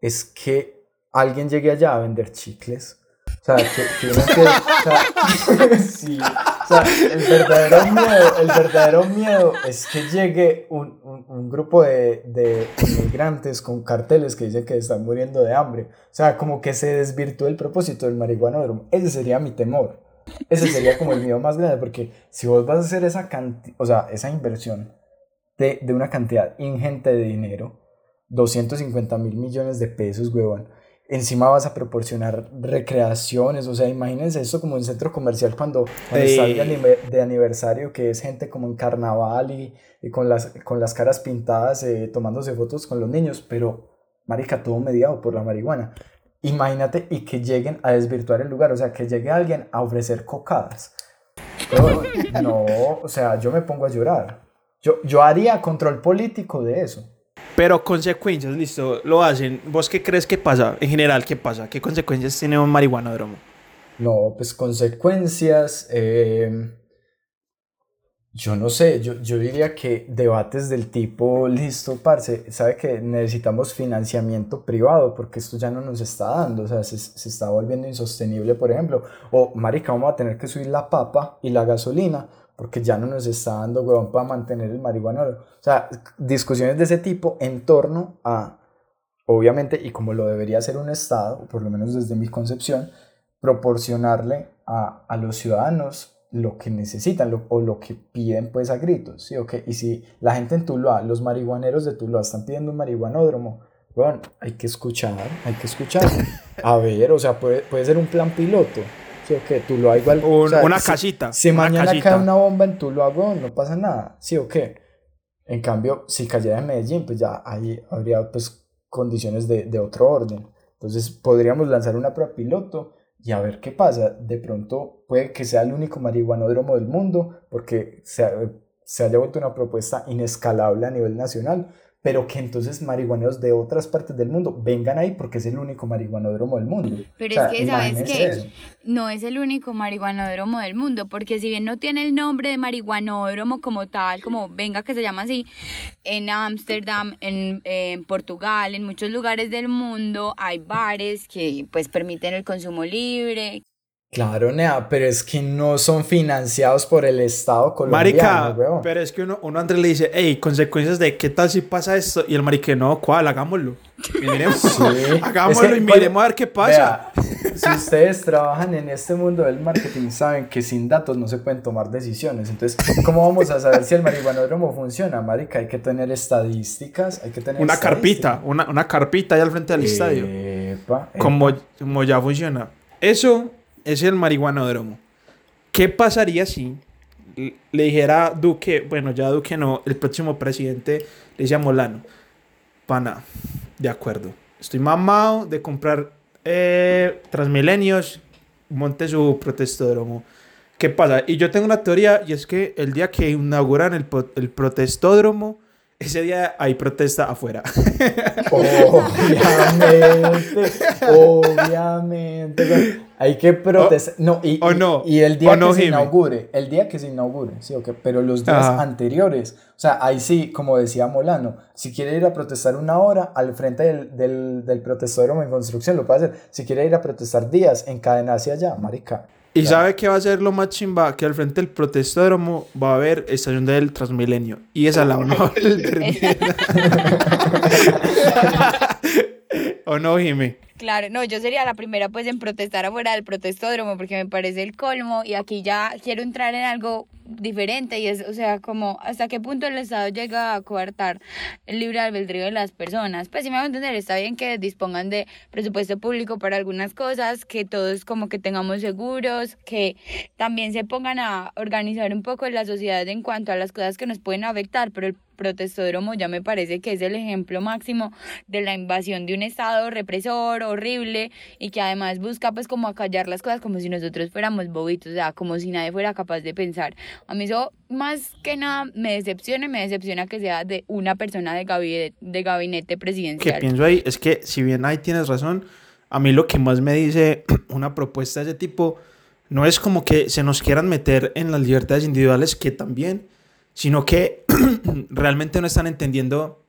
es que alguien llegue allá a vender chicles. O sea, que, que o sea, sí, o sea, el verdadero miedo, el verdadero miedo es que llegue un, un- grupo de, de inmigrantes con carteles que dicen que están muriendo de hambre. O sea, como que se desvirtúe el propósito del marihuanódromo. Ese sería mi temor. Ese sería como el miedo más grande, porque si vos vas a hacer esa o sea, esa inversión de, de una cantidad ingente de dinero, 250 mil millones de pesos, huevón. Encima vas a proporcionar recreaciones, o sea, imagínense esto como un centro comercial cuando, cuando está Ey. de, aniversario, que es gente como en carnaval y, y con, las, con las caras pintadas, eh, tomándose fotos con los niños, pero, marica, todo mediado por la marihuana. Imagínate y que lleguen a desvirtuar el lugar, o sea, que llegue alguien a ofrecer cocadas. No, o sea, yo me pongo a llorar. Yo, yo haría control político de eso. Pero consecuencias, listo, lo hacen. ¿Vos qué crees que pasa? En general, ¿qué pasa? ¿Qué consecuencias tiene un marihuanódromo? No, pues consecuencias. eh, yo no sé, yo, yo diría que debates del tipo, listo, parce, sabe que necesitamos financiamiento privado porque esto ya no nos está dando, o sea, se, se está volviendo insostenible, por ejemplo. O, marica, vamos a tener que subir la papa y la gasolina porque ya no nos está dando, huevón, para mantener el marihuanero. O sea, discusiones de ese tipo en torno a, obviamente, y como lo debería hacer un Estado, por lo menos desde mi concepción, proporcionarle a, a los ciudadanos lo que necesitan lo- o lo que piden pues a gritos, ¿sí? ¿ok? Y si la gente en Tuluá, los marihuaneros de Tuluá están pidiendo un marihuanódromo, bueno, hay que escuchar, hay que escuchar. A ver, o sea, puede, puede ser un plan piloto, ¿sí? ¿ok? Tuluá igual... Un- o sea, una si- casita, Si una mañana casita. cae una bomba en weón, no pasa nada, ¿sí o qué? En cambio, si cayera en Medellín, pues ya ahí habría pues condiciones de, de otro orden. Entonces podríamos lanzar una prueba piloto y a ver qué pasa. De pronto puede que sea el único marihuanódromo del mundo porque se, se haya vuelto una propuesta inescalable a nivel nacional, pero que entonces marihuaneros de otras partes del mundo vengan ahí porque es el único marihuanódromo del mundo. Pero O sea, es que, ¿sabes eso. No es el único marihuanódromo del mundo, porque si bien no tiene el nombre de marihuanódromo como tal, como venga que se llama así, en Ámsterdam, en, en Portugal, en muchos lugares del mundo hay bares que pues permiten el consumo libre. Claro, Nea, pero es que no son financiados por el Estado colombiano, Marica, weón. pero es que uno, uno le dice, hey, consecuencias de qué tal si pasa esto. Y el marique, no, ¿cuál? Hagámoslo. Miremos. Sí. Hagámoslo Es que, y miremos a ver qué pasa. Vea, si ustedes trabajan en este mundo del marketing, saben que sin datos no se pueden tomar decisiones. Entonces, ¿cómo vamos a saber si el marihuanódromo funciona, marica? Hay que tener estadísticas, hay que tener una carpita, una, una carpita ahí al frente del estadio. Epa, epa. Como, como ya funciona. Eso es el marihuanódromo. ¿Qué pasaría si le dijera Duque, bueno, ya Duque no, el próximo presidente le dice a Molano, pana, de acuerdo, estoy mamado de comprar eh, Transmilenios, monte su protestódromo. ¿Qué pasa? Y yo tengo una teoría y es que el día que inauguran el, el protestódromo, ese día hay protesta afuera. Obviamente, obviamente. Hay que protestar. no, y, o no, y el día o no, que se Jimmy. inaugure, el día que se inaugure, sí, ok, pero los días Ajá. anteriores, o sea, ahí sí, como decía Molano, si quiere ir a protestar una hora al frente del, del, del protestódromo en construcción, lo puede hacer. Si quiere ir a protestar días, encadena hacia allá, marica. Y sabe que va a ser lo más chimba, que al frente del protestódromo va a haber estación del Transmilenio. Y esa la vamos a. ¿O no, Jimmy? Claro, no, yo sería la primera pues en protestar afuera del protestódromo porque me parece el colmo y aquí ya quiero entrar en algo diferente y es, o sea, como hasta qué punto el Estado llega a coartar el libre albedrío de las personas. Pues si me voy a entender, está bien que dispongan de presupuesto público para algunas cosas, que todos como que tengamos seguros, que también se pongan a organizar un poco la sociedad en cuanto a las cosas que nos pueden afectar, pero el protestódromo ya me parece que es el ejemplo máximo de la invasión de un Estado represor, horrible, y que además busca pues como acallar las cosas como si nosotros fuéramos bobitos, o sea, como si nadie fuera capaz de pensar. A mí eso más que nada me decepciona, me decepciona que sea de una persona de gabinete, de gabinete que presidencial. pienso ahí es que si bien ahí tienes razón, a mí lo que más me dice una propuesta de ese tipo no es como que se nos quieran meter en las libertades individuales, que también, sino que realmente no están entendiendo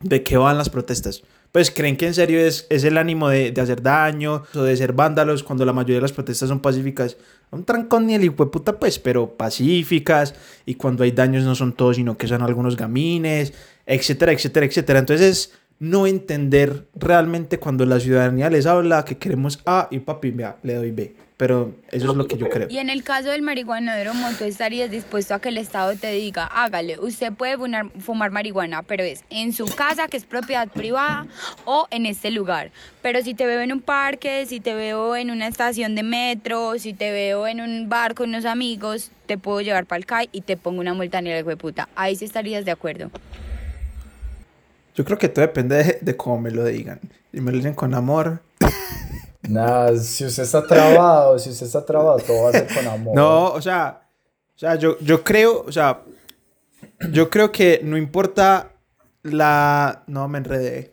de qué van las protestas. Pues creen que en serio es, es el ánimo de, de hacer daño o de ser vándalos cuando la mayoría de las protestas son pacíficas. Un trancón ni el hijo puta, pues, pero pacíficas. Y cuando hay daños no son todos, sino que son algunos gamines, etcétera, etcétera, etcétera. Entonces es no entender realmente cuando la ciudadanía les habla que queremos A y papi, vea, le doy B. Pero eso es lo que yo creo. Y en el caso del marihuanódromo, tú estarías dispuesto a que el Estado te diga, hágale, usted puede fumar, fumar marihuana, pero es en su casa, que es propiedad privada, o en este lugar. Pero si te veo en un parque, si te veo en una estación de metro, si te veo en un bar con unos amigos, te puedo llevar para el CAI y te pongo una multa ni el hijo de puta. Ahí sí estarías de acuerdo. Yo creo que todo depende de, de cómo me lo digan. Si me lo dicen con amor. Nada, si usted está trabado, si usted está trabado, todo va a ser con amor. No, o sea, o sea yo, yo creo, o sea, yo creo que no importa la... No, me enredé.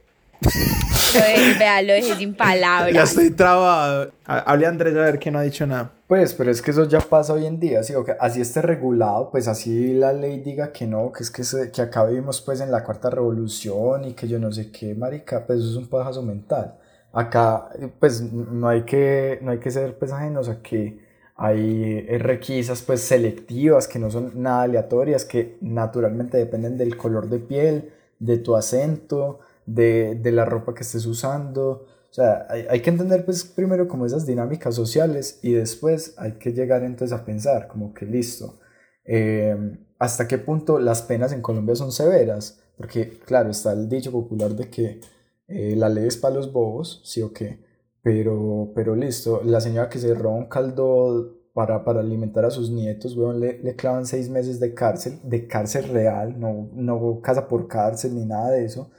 Lo dejé, vea, lo dejé sin Ya palabras. estoy trabado. Ha- Hable Andrés a ver que no ha dicho nada. Pues, pero es que eso ya pasa hoy en día, ¿sí? O que así esté regulado, pues así la ley diga que no, que es que, se- que acá vivimos pues en la cuarta revolución y que yo no sé qué, marica, pues eso es un pajazo mental. Acá, eh, pues no hay que, no hay que ser pues ajenos a que hay eh, requisas pues selectivas que no son nada aleatorias, que naturalmente dependen del color de piel, de tu acento, de, de la ropa que estés usando. O sea, hay, hay que entender pues primero como esas dinámicas sociales y después hay que llegar entonces a pensar como que listo, eh, hasta qué punto las penas en Colombia son severas, porque claro, está el dicho popular de que eh, la ley es para los bobos, sí o qué, pero, pero listo, la señora que se roba un caldo para, para alimentar a sus nietos, weón, le, le clavan seis meses de cárcel, de cárcel real, no, no casa por cárcel ni nada de eso.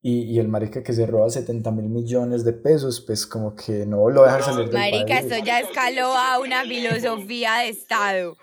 Y, y el marica que se roba 70 mil millones de pesos, pues como que no lo dejan salir del Marica, país. esto ya escaló a una filosofía de Estado.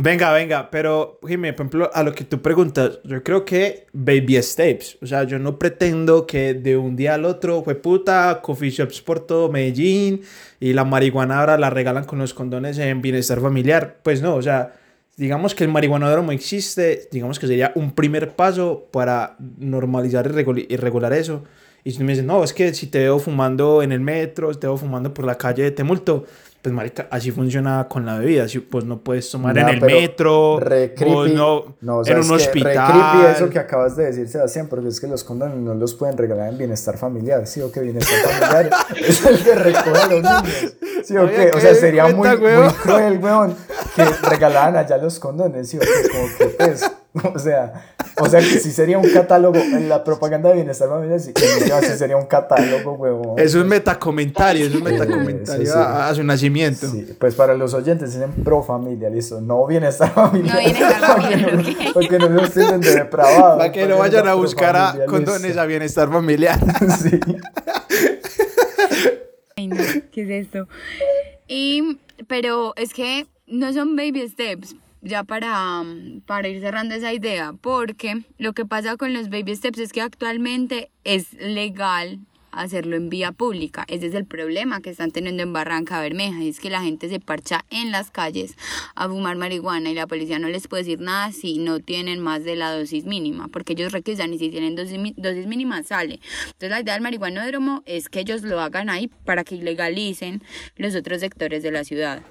Venga, venga, pero Jimmy, por ejemplo, a lo que tú preguntas, yo creo que baby steps. O sea, yo no pretendo que de un día al otro, fue puta, coffee shops por todo Medellín y la marihuana ahora la regalan con los condones en bienestar familiar. Pues no, o sea, digamos que el marihuanódromo existe, digamos que sería un primer paso para normalizar y regul- y regular eso. Y si me dicen, no, es que si te veo fumando en el metro, te veo fumando por la calle, te multo. Pues, marica, así funciona con la bebida. Si, pues no puedes tomar Nah, en el metro, Re creepy. no, No, en ¿sabes un qué? Re hospital. creepy eso que acabas de decir, Sebastián, porque es que los condones no los pueden regalar en bienestar familiar. ¿Sí o qué? Bienestar familiar es el que recoge a los niños. ¿Sí o qué? O ¿qué sea, sería muy, muy cruel, weón, que regalaran allá los condones. ¿Sí o qué? Como que, pues, o sea, o sea, que sí sería un catálogo en la propaganda de bienestar familiar, sí, sí sería un catálogo, weón. Es un metacomentario, es un metacomentario sí, sí. A, a su nacimiento. Sí, pues para los oyentes dicen pro familia, listo. No bienestar familiar. No bienestar familiar, Porque no-. Porque no nos tienen de depravado. Para que no vayan a buscar a condones a bienestar familiar. Sí. Ay, no, ¿qué es esto? Y, pero es que no son baby steps, ya para, um, para ir cerrando esa idea, porque lo que pasa con los baby steps es que actualmente es legal hacerlo en vía pública. Ese es el problema que están teniendo en Barranca Bermeja, es que la gente se parcha en las calles a fumar marihuana y la policía no les puede decir nada si no tienen más de la dosis mínima, porque ellos requisan y si tienen dosis, dosis mínima sale. Entonces la idea del marihuanódromo es que ellos lo hagan ahí para que ilegalicen los otros sectores de la ciudad.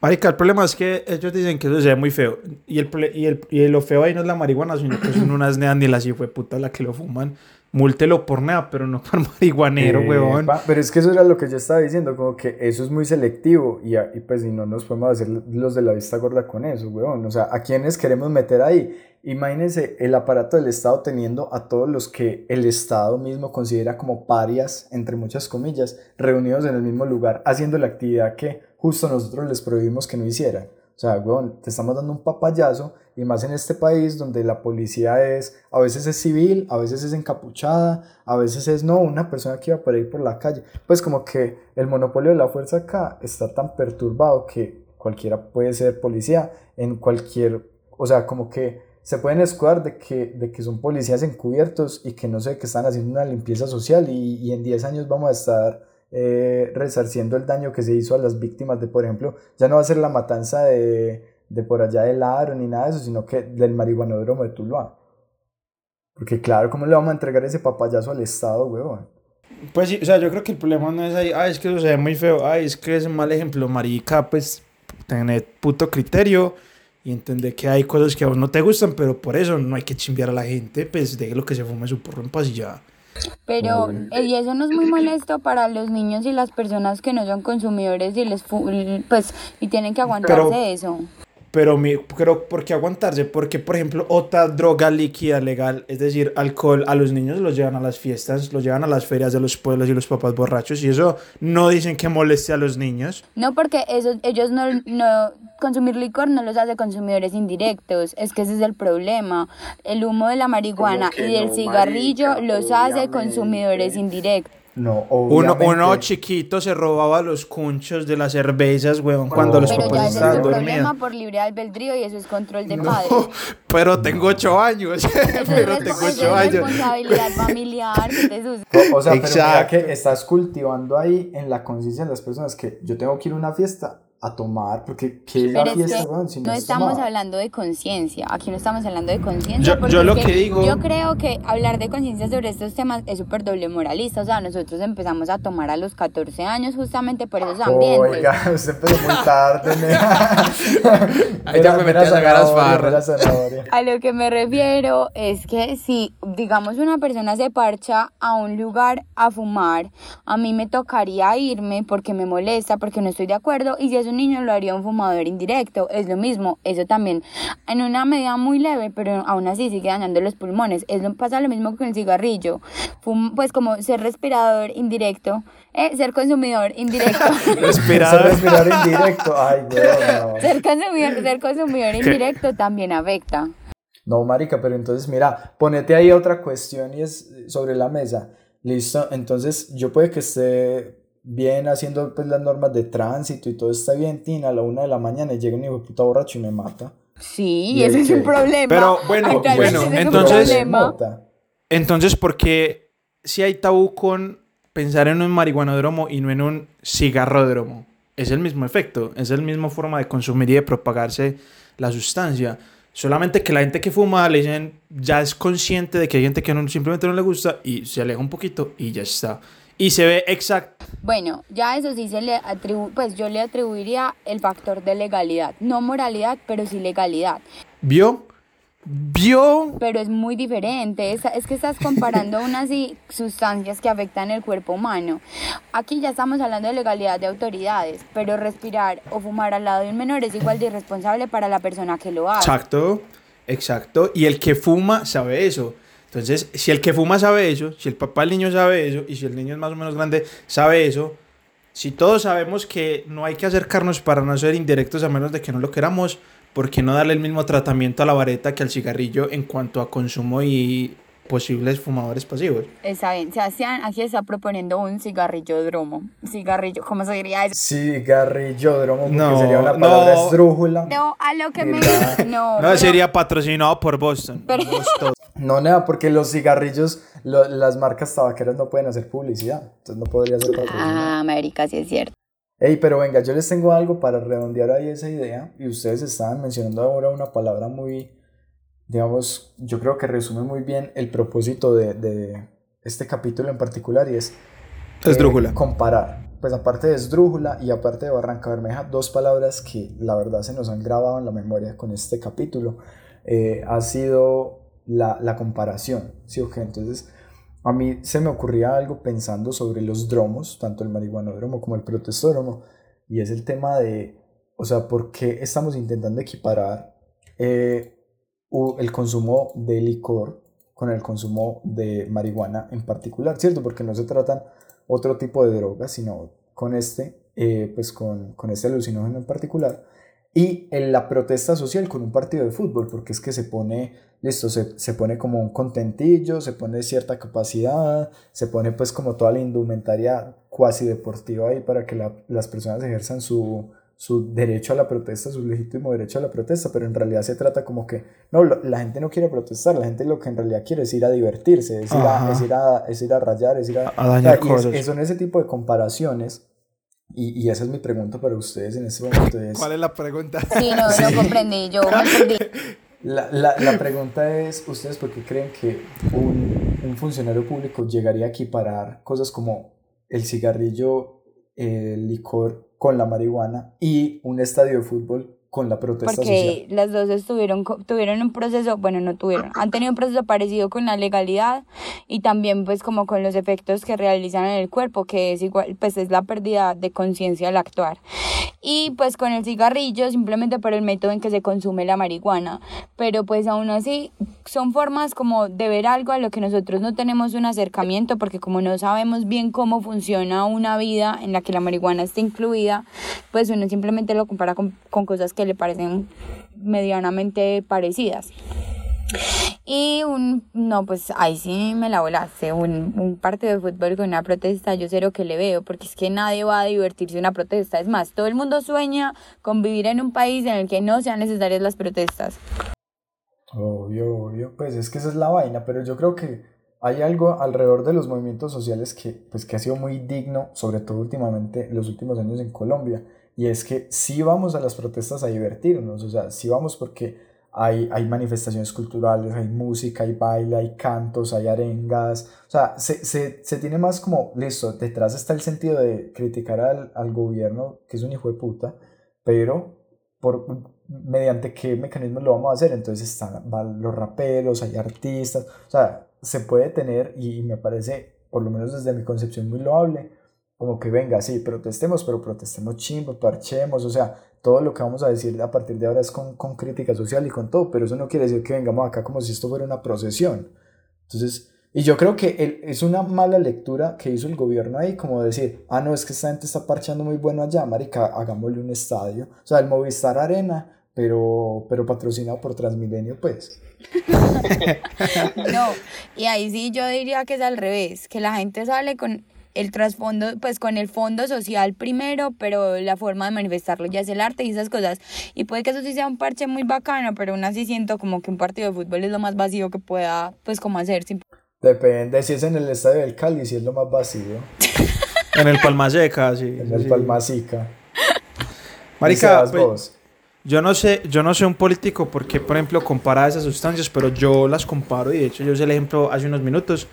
Marica, el problema es que ellos dicen que eso se ve muy feo. Y, el, y, el, y lo feo ahí no es la marihuana, sino que son unas neas ni las fue puta la que lo fuman. Múltelo por nea, pero no por marihuanero, Eh, huevón. pa- Pero es que eso era lo que yo estaba diciendo, como que eso es muy selectivo y, y pues si no nos podemos hacer los de la vista gorda con eso, weón. O sea, ¿a quiénes queremos meter ahí? Imagínense el aparato del Estado teniendo a todos los que el Estado mismo considera como parias, entre muchas comillas, reunidos en el mismo lugar, haciendo la actividad que justo nosotros les prohibimos que no hicieran. O sea, weón, te estamos dando un papayazo y más en este país donde la policía es, a veces es civil, a veces es encapuchada, a veces es no, una persona que iba por ahí por la calle. Pues como que el monopolio de la fuerza acá está tan perturbado que cualquiera puede ser policía en cualquier, o sea, como que se pueden escudar de que, de que son policías encubiertos y que no sé, que están haciendo una limpieza social y, en 10 años vamos a estar eh, resarciendo el daño que se hizo a las víctimas de, por ejemplo, ya no va a ser la matanza de, de por allá del Aro ni nada de eso, sino que del marihuanódromo de Tuluá. Porque claro, ¿cómo le vamos a entregar ese papayazo al Estado, huevón? Pues sí, o sea, yo creo que el problema no es ahí, ay, es que eso se ve muy feo, ay, es que es un mal ejemplo, marica, pues tener puto criterio y entender que hay cosas que a vos no te gustan, pero por eso no hay que chimbear a la gente, pues déjelo que se fume su porro en paz y ya. Pero, eh, y eso no es muy molesto para los niños y las personas que no son consumidores y les pues y tienen que aguantarse Pero- eso. Pero, mi, pero ¿por qué aguantarse? Porque, por ejemplo, otra droga líquida legal, es decir, alcohol, a los niños los llevan a las fiestas, los llevan a las ferias de los pueblos y los papás borrachos, y eso no dicen que moleste a los niños. No, porque eso, ellos no, no, consumir licor no los hace consumidores indirectos, es que ese es el problema. El humo de la marihuana y del no, cigarrillo marica? los hace consumidores indirectos. No, Uno, obviamente. uno chiquito se robaba los cunchos de las cervezas, weón, cuando los papás estaban el dormidos. problema por libre albedrío y eso es control de No, padres. pero tengo ocho años. Es, pero tengo ocho años. responsabilidad familiar. que O, o sea, pero mira Exacto. que estás cultivando ahí en la conciencia de las personas que yo tengo que ir a una fiesta a tomar, porque ¿qué es la es fiesta, que? Si no es estamos hablando de conciencia, aquí no estamos hablando de Yo- conciencia. porque yo lo es que digo- Yo creo que hablar de conciencia sobre estos temas es súper doble moralista, o sea, nosotros empezamos a tomar a los 14 años justamente por esos ambientes. Oiga, usted empezó muy tarde. Ahí ya me metí a sacar las farras. A lo que me refiero es que si, digamos, una persona se parcha a un lugar a fumar, a mí me tocaría irme porque me molesta, porque no estoy de acuerdo, y si es un niño lo haría un fumador indirecto, es lo mismo, eso también, en una medida muy leve, pero aún así sigue dañando los pulmones, es lo, pasa lo mismo con el cigarrillo, Fum- pues como ser respirador indirecto, eh, ser consumidor indirecto. Respirador. respirar en directo. Ay, weón, no. Ser consumidor, ser consumidor indirecto también afecta. No, marica, pero entonces mira, ponete ahí otra cuestión y es sobre la mesa. Listo, entonces yo puede que esté bien haciendo pues las normas de tránsito y todo está bien, Tina, a la una de la mañana y llega un hijo de puta borracho y me mata. Sí, ¿Y ese es un qué? problema. Pero, bueno, bueno, ese un entonces-. Entonces, ¿por qué si hay tabú con pensar en un marihuanódromo y no en un cigarrodromo? Es el mismo efecto, es la misma forma de consumir y de propagarse la sustancia. Solamente que la gente que fuma le dicen, ya es consciente de que hay gente que no, simplemente no le gusta y se aleja un poquito y ya está. Y se ve exacto. Bueno, ya eso sí se le atribu pues yo le atribuiría el factor de legalidad, no moralidad, pero sí legalidad. ¿Vio? ¿Vio? Pero es muy diferente, es, es que estás comparando unas y- sustancias que afectan el cuerpo humano. Aquí ya estamos hablando de legalidad de autoridades, pero respirar o fumar al lado de un menor es igual de irresponsable para la persona que lo hace. Exacto, exacto. Y el que fuma sabe eso. Entonces, si el que fuma sabe eso, si el papá del niño sabe eso, y si el niño es más o menos grande, sabe eso, si todos sabemos que no hay que acercarnos para no ser indirectos a menos de que no lo queramos, ¿por qué no darle el mismo tratamiento a la vareta que al cigarrillo en cuanto a consumo y posibles fumadores pasivos? Está bien, Sebastián aquí está proponiendo un cigarrillo dromo. Cigarrillo, ¿cómo se diría eso? Cigarrillódromo, No, sería una palabra no. esdrújula. No, a lo que me... No, No, pero- sería patrocinado por Boston. Pero- Boston. No, nada, porque los cigarrillos, lo- las marcas tabacaleras no pueden hacer publicidad, entonces no podría ser patrocinado. Ah, América, sí es cierto. Ey, pero venga, yo les tengo algo para redondear ahí esa idea. Y ustedes estaban mencionando ahora una palabra muy, digamos, yo creo que resume muy bien el propósito de, de este capítulo en particular y es... eh, Esdrújula. comparar. pues aparte de esdrújula y aparte de Barranca Bermeja, dos palabras que la verdad se nos han grabado en la memoria con este capítulo, eh, ha sido la, la comparación, ¿sí o qué? Entonces, a mí se me ocurría algo pensando sobre los dromos, tanto el marihuanódromo como el protestódromo, y es el tema de, o sea, ¿por qué estamos intentando equiparar eh, el consumo de licor con el consumo de marihuana en particular, ¿cierto? Porque no se tratan otro tipo de drogas, sino con este, eh, pues con, con este alucinógeno en particular. Y en la protesta social con un partido de fútbol, porque es que se pone, listo, se, se pone como un contentillo, se pone cierta capacidad, se pone pues como toda la indumentaria cuasi deportiva ahí para que la- las personas ejerzan su, su derecho a la protesta, su legítimo derecho a la protesta, pero en realidad se trata como que, no, lo- la gente no quiere protestar, la gente lo que en realidad quiere es ir a divertirse, es ir a, es ir a, es ir a rayar, es ir a... A dañar o sea, es- cosas. son ese tipo de comparaciones, y, y esa es mi pregunta para ustedes en este momento, es... ¿Cuál es la pregunta? Sí, no, no comprendí, yo me perdí. La, la, la pregunta es, ¿ustedes por qué creen que un, un funcionario público llegaría a equiparar cosas como el cigarrillo, el licor con la marihuana y un estadio de fútbol con la protesta social? Porque las dos estuvieron, tuvieron un proceso, bueno, no tuvieron, han tenido un proceso parecido con la legalidad y también pues como con los efectos que realizan en el cuerpo, que es igual, pues es la pérdida de conciencia al actuar. Y pues con el cigarrillo simplemente por el método en que se consume la marihuana, pero pues aún así son formas como de ver algo a lo que nosotros no tenemos un acercamiento porque como no sabemos bien cómo funciona una vida en la que la marihuana está incluida, pues uno simplemente lo compara con, con cosas que le parecen medianamente parecidas. Y un, no, pues ahí sí me la volaste, un, un partido de fútbol con una protesta, yo cero que le veo, porque es que nadie va a divertirse una protesta. Es más, todo el mundo sueña con vivir en un país en el que no sean necesarias las protestas. Obvio, obvio, pues es que esa es la vaina, pero yo creo que hay algo alrededor de los movimientos sociales que, pues, que ha sido muy digno, sobre todo últimamente, en los últimos años en Colombia, y es que sí vamos a las protestas a divertirnos, o sea, sí vamos porque hay, hay manifestaciones culturales, hay música, hay baile, hay cantos, hay arengas, o sea, se, se, se tiene más como, listo, detrás está el sentido de criticar al, al gobierno, que es un hijo de puta, pero por, mediante qué mecanismos lo vamos a hacer. Entonces están van los raperos, hay artistas, o sea, se puede tener y me parece, por lo menos desde mi concepción, muy loable, como que venga, sí, protestemos, pero protestemos chimbo, parchemos, o sea, todo lo que vamos a decir a partir de ahora es con, con crítica social y con todo, pero eso no quiere decir que vengamos acá como si esto fuera una procesión. Entonces, y yo creo que el- es una mala lectura que hizo el gobierno ahí, como decir, ah, no, es que esta gente está parchando muy bueno allá, marica, hagámosle un estadio. O sea, el Movistar Arena, pero, pero patrocinado por Transmilenio, pues. No, y ahí sí yo diría que es al revés, que la gente sale con el trasfondo, pues con el fondo social primero, pero la forma de manifestarlo ya es el arte y esas cosas. Y puede que eso sí sea un parche muy bacano, pero aún así siento como que un partido de fútbol es lo más vacío que pueda, pues como hacer. Depende si es en el estadio del Cali, si es lo más vacío. En el Palma Seca, sí. En el sí. Palmasica. Marica, pues, vos. yo no sé, yo no sé un político por qué, por ejemplo, compara esas sustancias, pero yo las comparo y de hecho yo usé el ejemplo hace unos minutos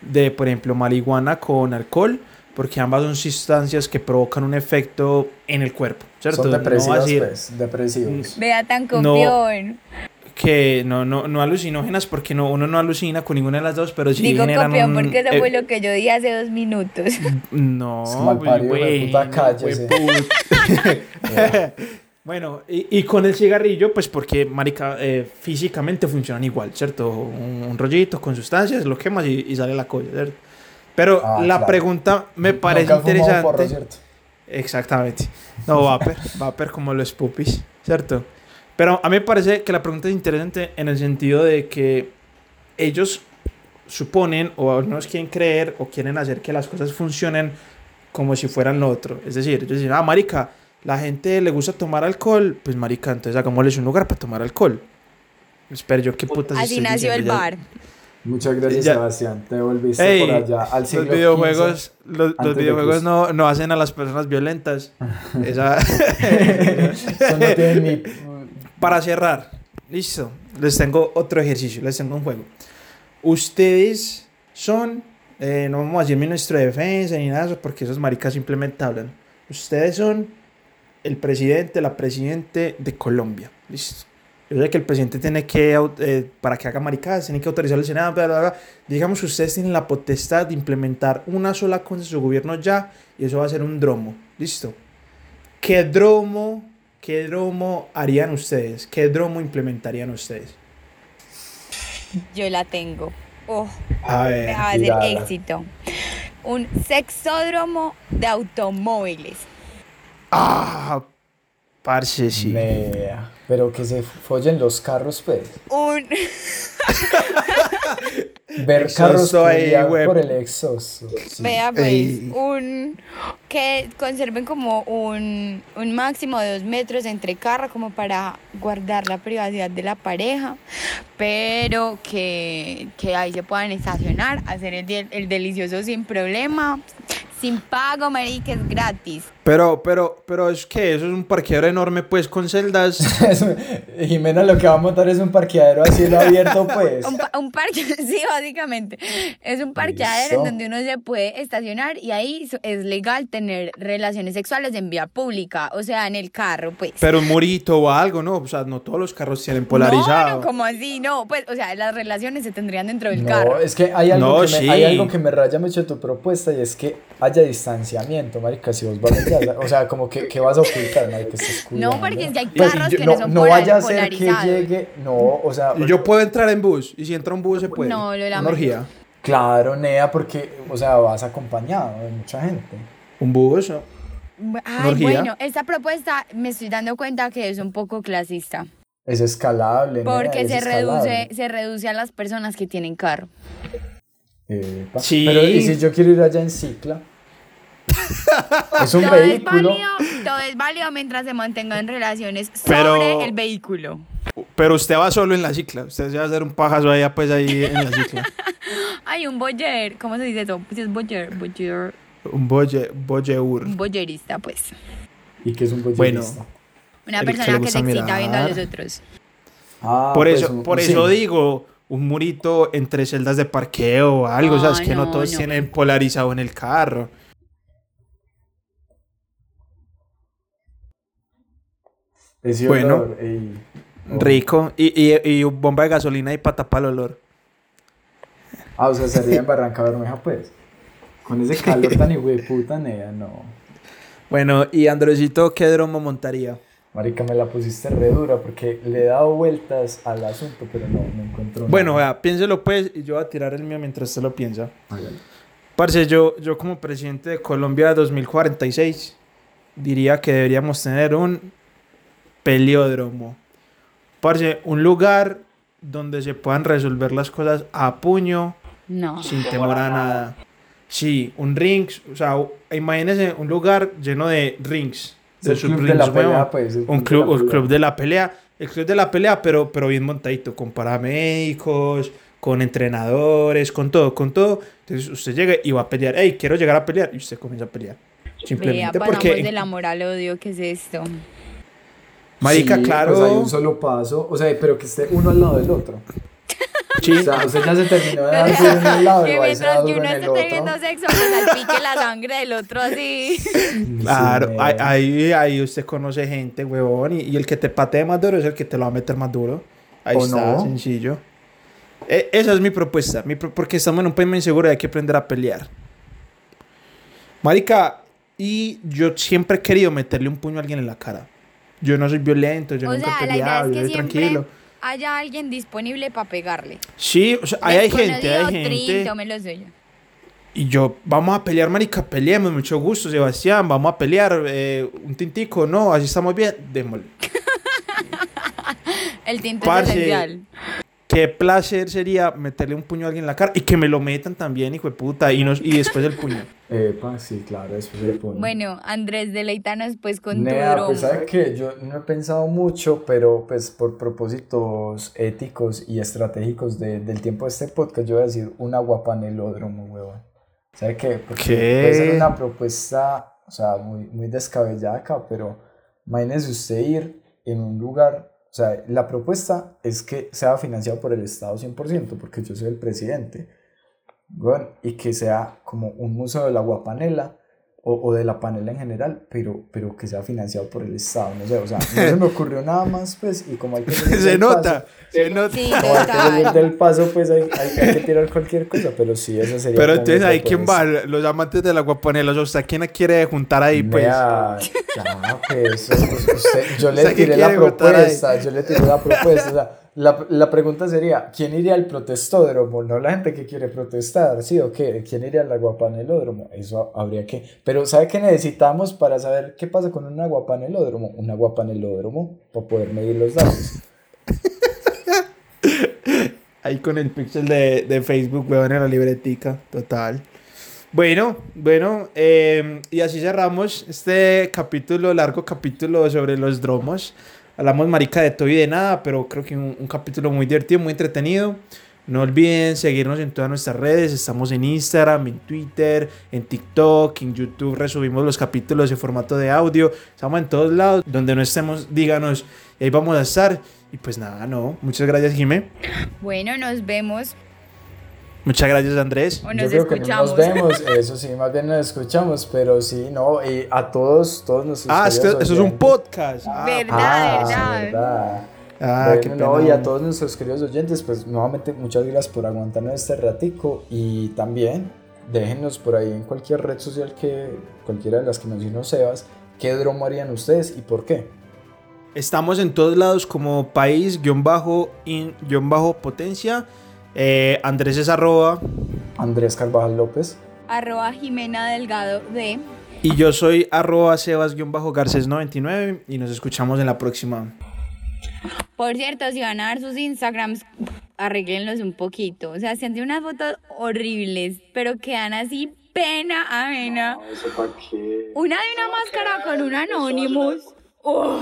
de, por ejemplo, marihuana con alcohol, porque ambas son sustancias que provocan un efecto en el cuerpo, ¿cierto? Son No va a depresivos, decir pues. Depresivos. Vea tan No. copión. que no, no, no alucinógenas, porque no, uno no alucina con ninguna de las dos, pero sí Digo generan copión un, porque eso eh, fue lo que yo dije hace dos minutos. No, güey, hijueputa, cállese. bueno, y, y con el cigarrillo, pues porque, marica, eh, físicamente funcionan igual, ¿cierto? Un, un rollito con sustancias, lo quemas y, y sale la cosa, ¿cierto? Pero Ah, la claro. pregunta me parece Nunca interesante. porro, ¿cierto? Exactamente. No, vapor, vapor como los pupis, ¿cierto? Pero a mí me parece que la pregunta es interesante en el sentido de que ellos suponen o no quieren creer o quieren hacer que las cosas funcionen como si fueran lo otro. Es decir, ellos dicen, ah, marica, la gente le gusta tomar alcohol, pues marica, entonces hagámosles un lugar para tomar alcohol. Espera, yo qué putas Así estoy nació el bar. Muchas gracias, Ya- Sebastián. Te volviste Ey, por allá al siglo los videojuegos, XV. los, los videojuegos no, no hacen a las personas violentas. Esa... Eso no tiene ni... Para cerrar, listo. Les tengo otro ejercicio, les tengo un juego. Ustedes son eh, no vamos a decir ministro de defensa ni nada de eso, porque esos maricas simplemente hablan. Ustedes son el presidente, la presidente de Colombia. Listo. Yo sé que el presidente tiene que, eh, para que haga maricadas, tiene que autorizar al Senado, bla, bla, bla. Digamos que ustedes tienen la potestad de implementar una sola cosa en su gobierno ya, y eso va a ser un dromo. Listo. ¿Qué dromo, qué dromo harían ustedes? ¿Qué dromo implementarían ustedes? Yo la tengo. Oh, A ver. va a tírala. éxito. Un sexódromo de automóviles. Ah, parce, sí. Mea, Pero que se follen los carros, pues. Un, Ver carros ahí, por el exhausto. sí. vea pues, Ey. un que conserven como un, un máximo de dos metros entre carro como para guardar la privacidad de la pareja, pero que, que ahí se puedan estacionar, hacer el, el delicioso sin problema, sin pago, marica, es gratis. Pero, pero, pero es que eso es un parqueadero enorme, pues, con celdas. Jimena lo que va a montar es un parqueadero a cielo abierto, pues. Un, pa- un parque, sí, básicamente. Es un parqueadero en donde uno se puede estacionar y ahí es legal tener relaciones sexuales en vía pública, o sea, en el carro, pues. Pero un murito o algo, ¿no? O sea, no todos los carros tienen No, polarizado. no, como así, no, pues, o sea, las relaciones se tendrían dentro del No, carro. es que hay algo, No, que me, sí. hay algo que me raya mucho de tu propuesta y es que haya distanciamiento, marica, si vos vas allá, o sea, como que, que vas a ocultar, marica, estás No, porque es que hay Pues, carros yo- que no son no vaya a ser que polarizados. llegue, no, o sea, Yo puedo entrar en bus, y si entra un bus se puede. No, lo Una lamento. orgía. claro, Nea, porque, o sea, vas acompañado de mucha gente. Un bus, ¿no? Ay, bueno, esta propuesta me estoy dando cuenta que es un poco clasista, Es escalable, Nea, porque es se reduce, se reduce a las personas que tienen carro. Epa. Sí. Pero, ¿y si yo quiero ir allá en cicla? es un todo vehículo. Es válido, todo es válido mientras se mantengan relaciones Pero- sobre el vehículo. Pero usted va solo en la cicla. Usted se va a hacer un pajazo allá, pues, ahí en la cicla. Hay un boyer, ¿cómo se dice eso? Pues es boyer, boyer, un boye, boyeur. un boyerista, pues. ¿Y que es un Bueno. boyerista? Una El que persona que, se excita mirar. viendo a los otros. Ah, por pues, eso, un- por sí. eso digo, un murito entre celdas de parqueo o algo. o sea, es que no, no, todos no. tienen polarizado en el carro. Ese Bueno. olor. Oh. Rico. Y, y, y bomba de gasolina y para tapar el olor. Ah, o sea, sería en Barranca Bermeja, pues. Con ese calor tan puta, nea, no. Bueno, y Andresito, ¿qué dromo montaría? Marica, me la pusiste re dura porque le he dado vueltas al asunto, pero no, no encuentro Bueno, nada. vea, piénselo pues y yo voy a tirar el mío mientras usted lo piensa. Hágale. Parce, yo, yo como presidente de Colombia 2046 diría que deberíamos tener un peliódromo. Parce, un lugar donde se puedan resolver las cosas a puño No. sin temor a nada. Sí, un rings, o sea, imagínese un lugar lleno de rings. Es el club de la pelea, pues. el Un de club, la un pelea. club de la pelea. El club de la pelea, pero, pero bien montadito, con paramédicos, con entrenadores, con todo, con todo. Entonces usted llega y va a pelear. Hey, quiero llegar a pelear. Y usted comienza a pelear. Vea, Simplemente pasamos porque. del amor al odio, ¿qué es esto? Marica, Sí, claro. Pues hay un solo paso, o sea, pero que esté uno al lado del otro. Sí. O sea, usted ya se terminó de dar duro en un lado Que mientras que uno esté teniendo otro. sexo, pues salpique la sangre del otro así. Claro, Sí, ahí, ahí, ahí usted conoce gente, huevón. Y, y el que te patee más duro es el que te lo va a meter más duro. Ahí ¿O está, no? sencillo. E- esa es mi propuesta. mi pro- porque estamos en un país muy inseguro y hay que aprender a pelear. Marica, y yo siempre he querido meterle un puño a alguien en la cara. Yo no soy violento, yo o nunca sea, he la idea peleado, es yo que soy siempre tranquilo. haya alguien disponible para pegarle. Sí, o sea, ahí hay gente, hay gente. tome lo suyo. Y yo, vamos a pelear, marica, peleemos, mucho gusto, Sebastián, vamos a pelear, eh, un tintico, no, así estamos bien, démosle. El tinto Parce, es esencial. Qué placer sería meterle un puño a alguien en la cara y que me lo metan también, hijo de puta, y, nos, y después el puño. Epa, sí, claro, después del puño. Bueno, Andrés, deleítanos pues con Nea, tu pues dromo. sabe que yo no he pensado mucho, pero pues por propósitos éticos y estratégicos de- del tiempo de este podcast, yo voy a decir un aguapanelódromo, huevón. ¿Sabe qué? Porque ¿Qué? puede ser una propuesta, o sea, muy, muy descabellada acá, pero imagínese usted ir en un lugar, o sea, la propuesta es que sea financiado por el Estado 100%, porque yo soy el presidente. y que sea como un museo de la guapanela o, o de la panela en general, pero, pero que sea financiado por el Estado, no sé, o sea, no se me ocurrió nada más, pues, y como hay que Se nota, paso, se nota. Sí, como hay que salir del paso, pues hay, hay- hay que tirar cualquier cosa, pero sí, eso sería Pero entonces ahí quién va, propuesta. los amantes de la guapanela, o sea, ¿usted quién quiere juntar ahí, pues? Vea, ya, pues, usted- yo O le sea, ¿qué tiré la propuesta, yo le tiré la propuesta, o sea, la, la pregunta sería, ¿quién iría al protestódromo? No la gente que quiere protestar, ¿sí o qué? ¿Quién iría al aguapanelódromo? Eso habría que... Pero ¿sabe qué necesitamos para saber qué pasa con un aguapanelódromo? Un aguapanelódromo para poder medir los datos. Ahí con el pixel de, de Facebook, weón, en la libretica, total. Bueno, bueno, eh, y así cerramos este capítulo, largo capítulo sobre los dromos. Hablamos marica de todo y de nada, pero creo que un, capítulo muy divertido, muy entretenido. No olviden seguirnos en todas nuestras redes. Estamos en Instagram, en Twitter, en TikTok, en YouTube. Resubimos los capítulos en formato de audio. Estamos en todos lados. Donde no estemos, díganos. Ahí vamos a estar. Y pues nada, no. Muchas gracias, Jimé. Bueno, nos vemos Muchas gracias, Andrés. o Yo nos creo que no escuchamos. nos vemos, eso sí, más bien nos escuchamos, pero sí, no, y a todos, todos nuestros Ah, esto- eso es un podcast. Ah, Verdad, Ah, verdad. verdad. Ah, Bueno, qué no, pena. y a todos nuestros queridos oyentes, pues nuevamente muchas gracias por aguantarnos este ratico y también déjenos por ahí en cualquier red social que cualquiera de las que mencionó Sebas, qué dromo harían ustedes y por qué. Estamos en todos lados como país, guion bajo, Eh, Andrés es arroba. Andrés Carvajal López. Arroba Jimena Delgado de... Y yo soy arroba sebas guion bajo garces 99 y nos escuchamos en la próxima. Por cierto, si van a dar sus Instagrams, arréglenlos un poquito. O sea, se han unas fotos horribles, pero quedan así pena avena. Una de una máscara con un Anonymous. ¡Oh!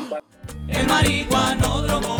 El marihuanódromo.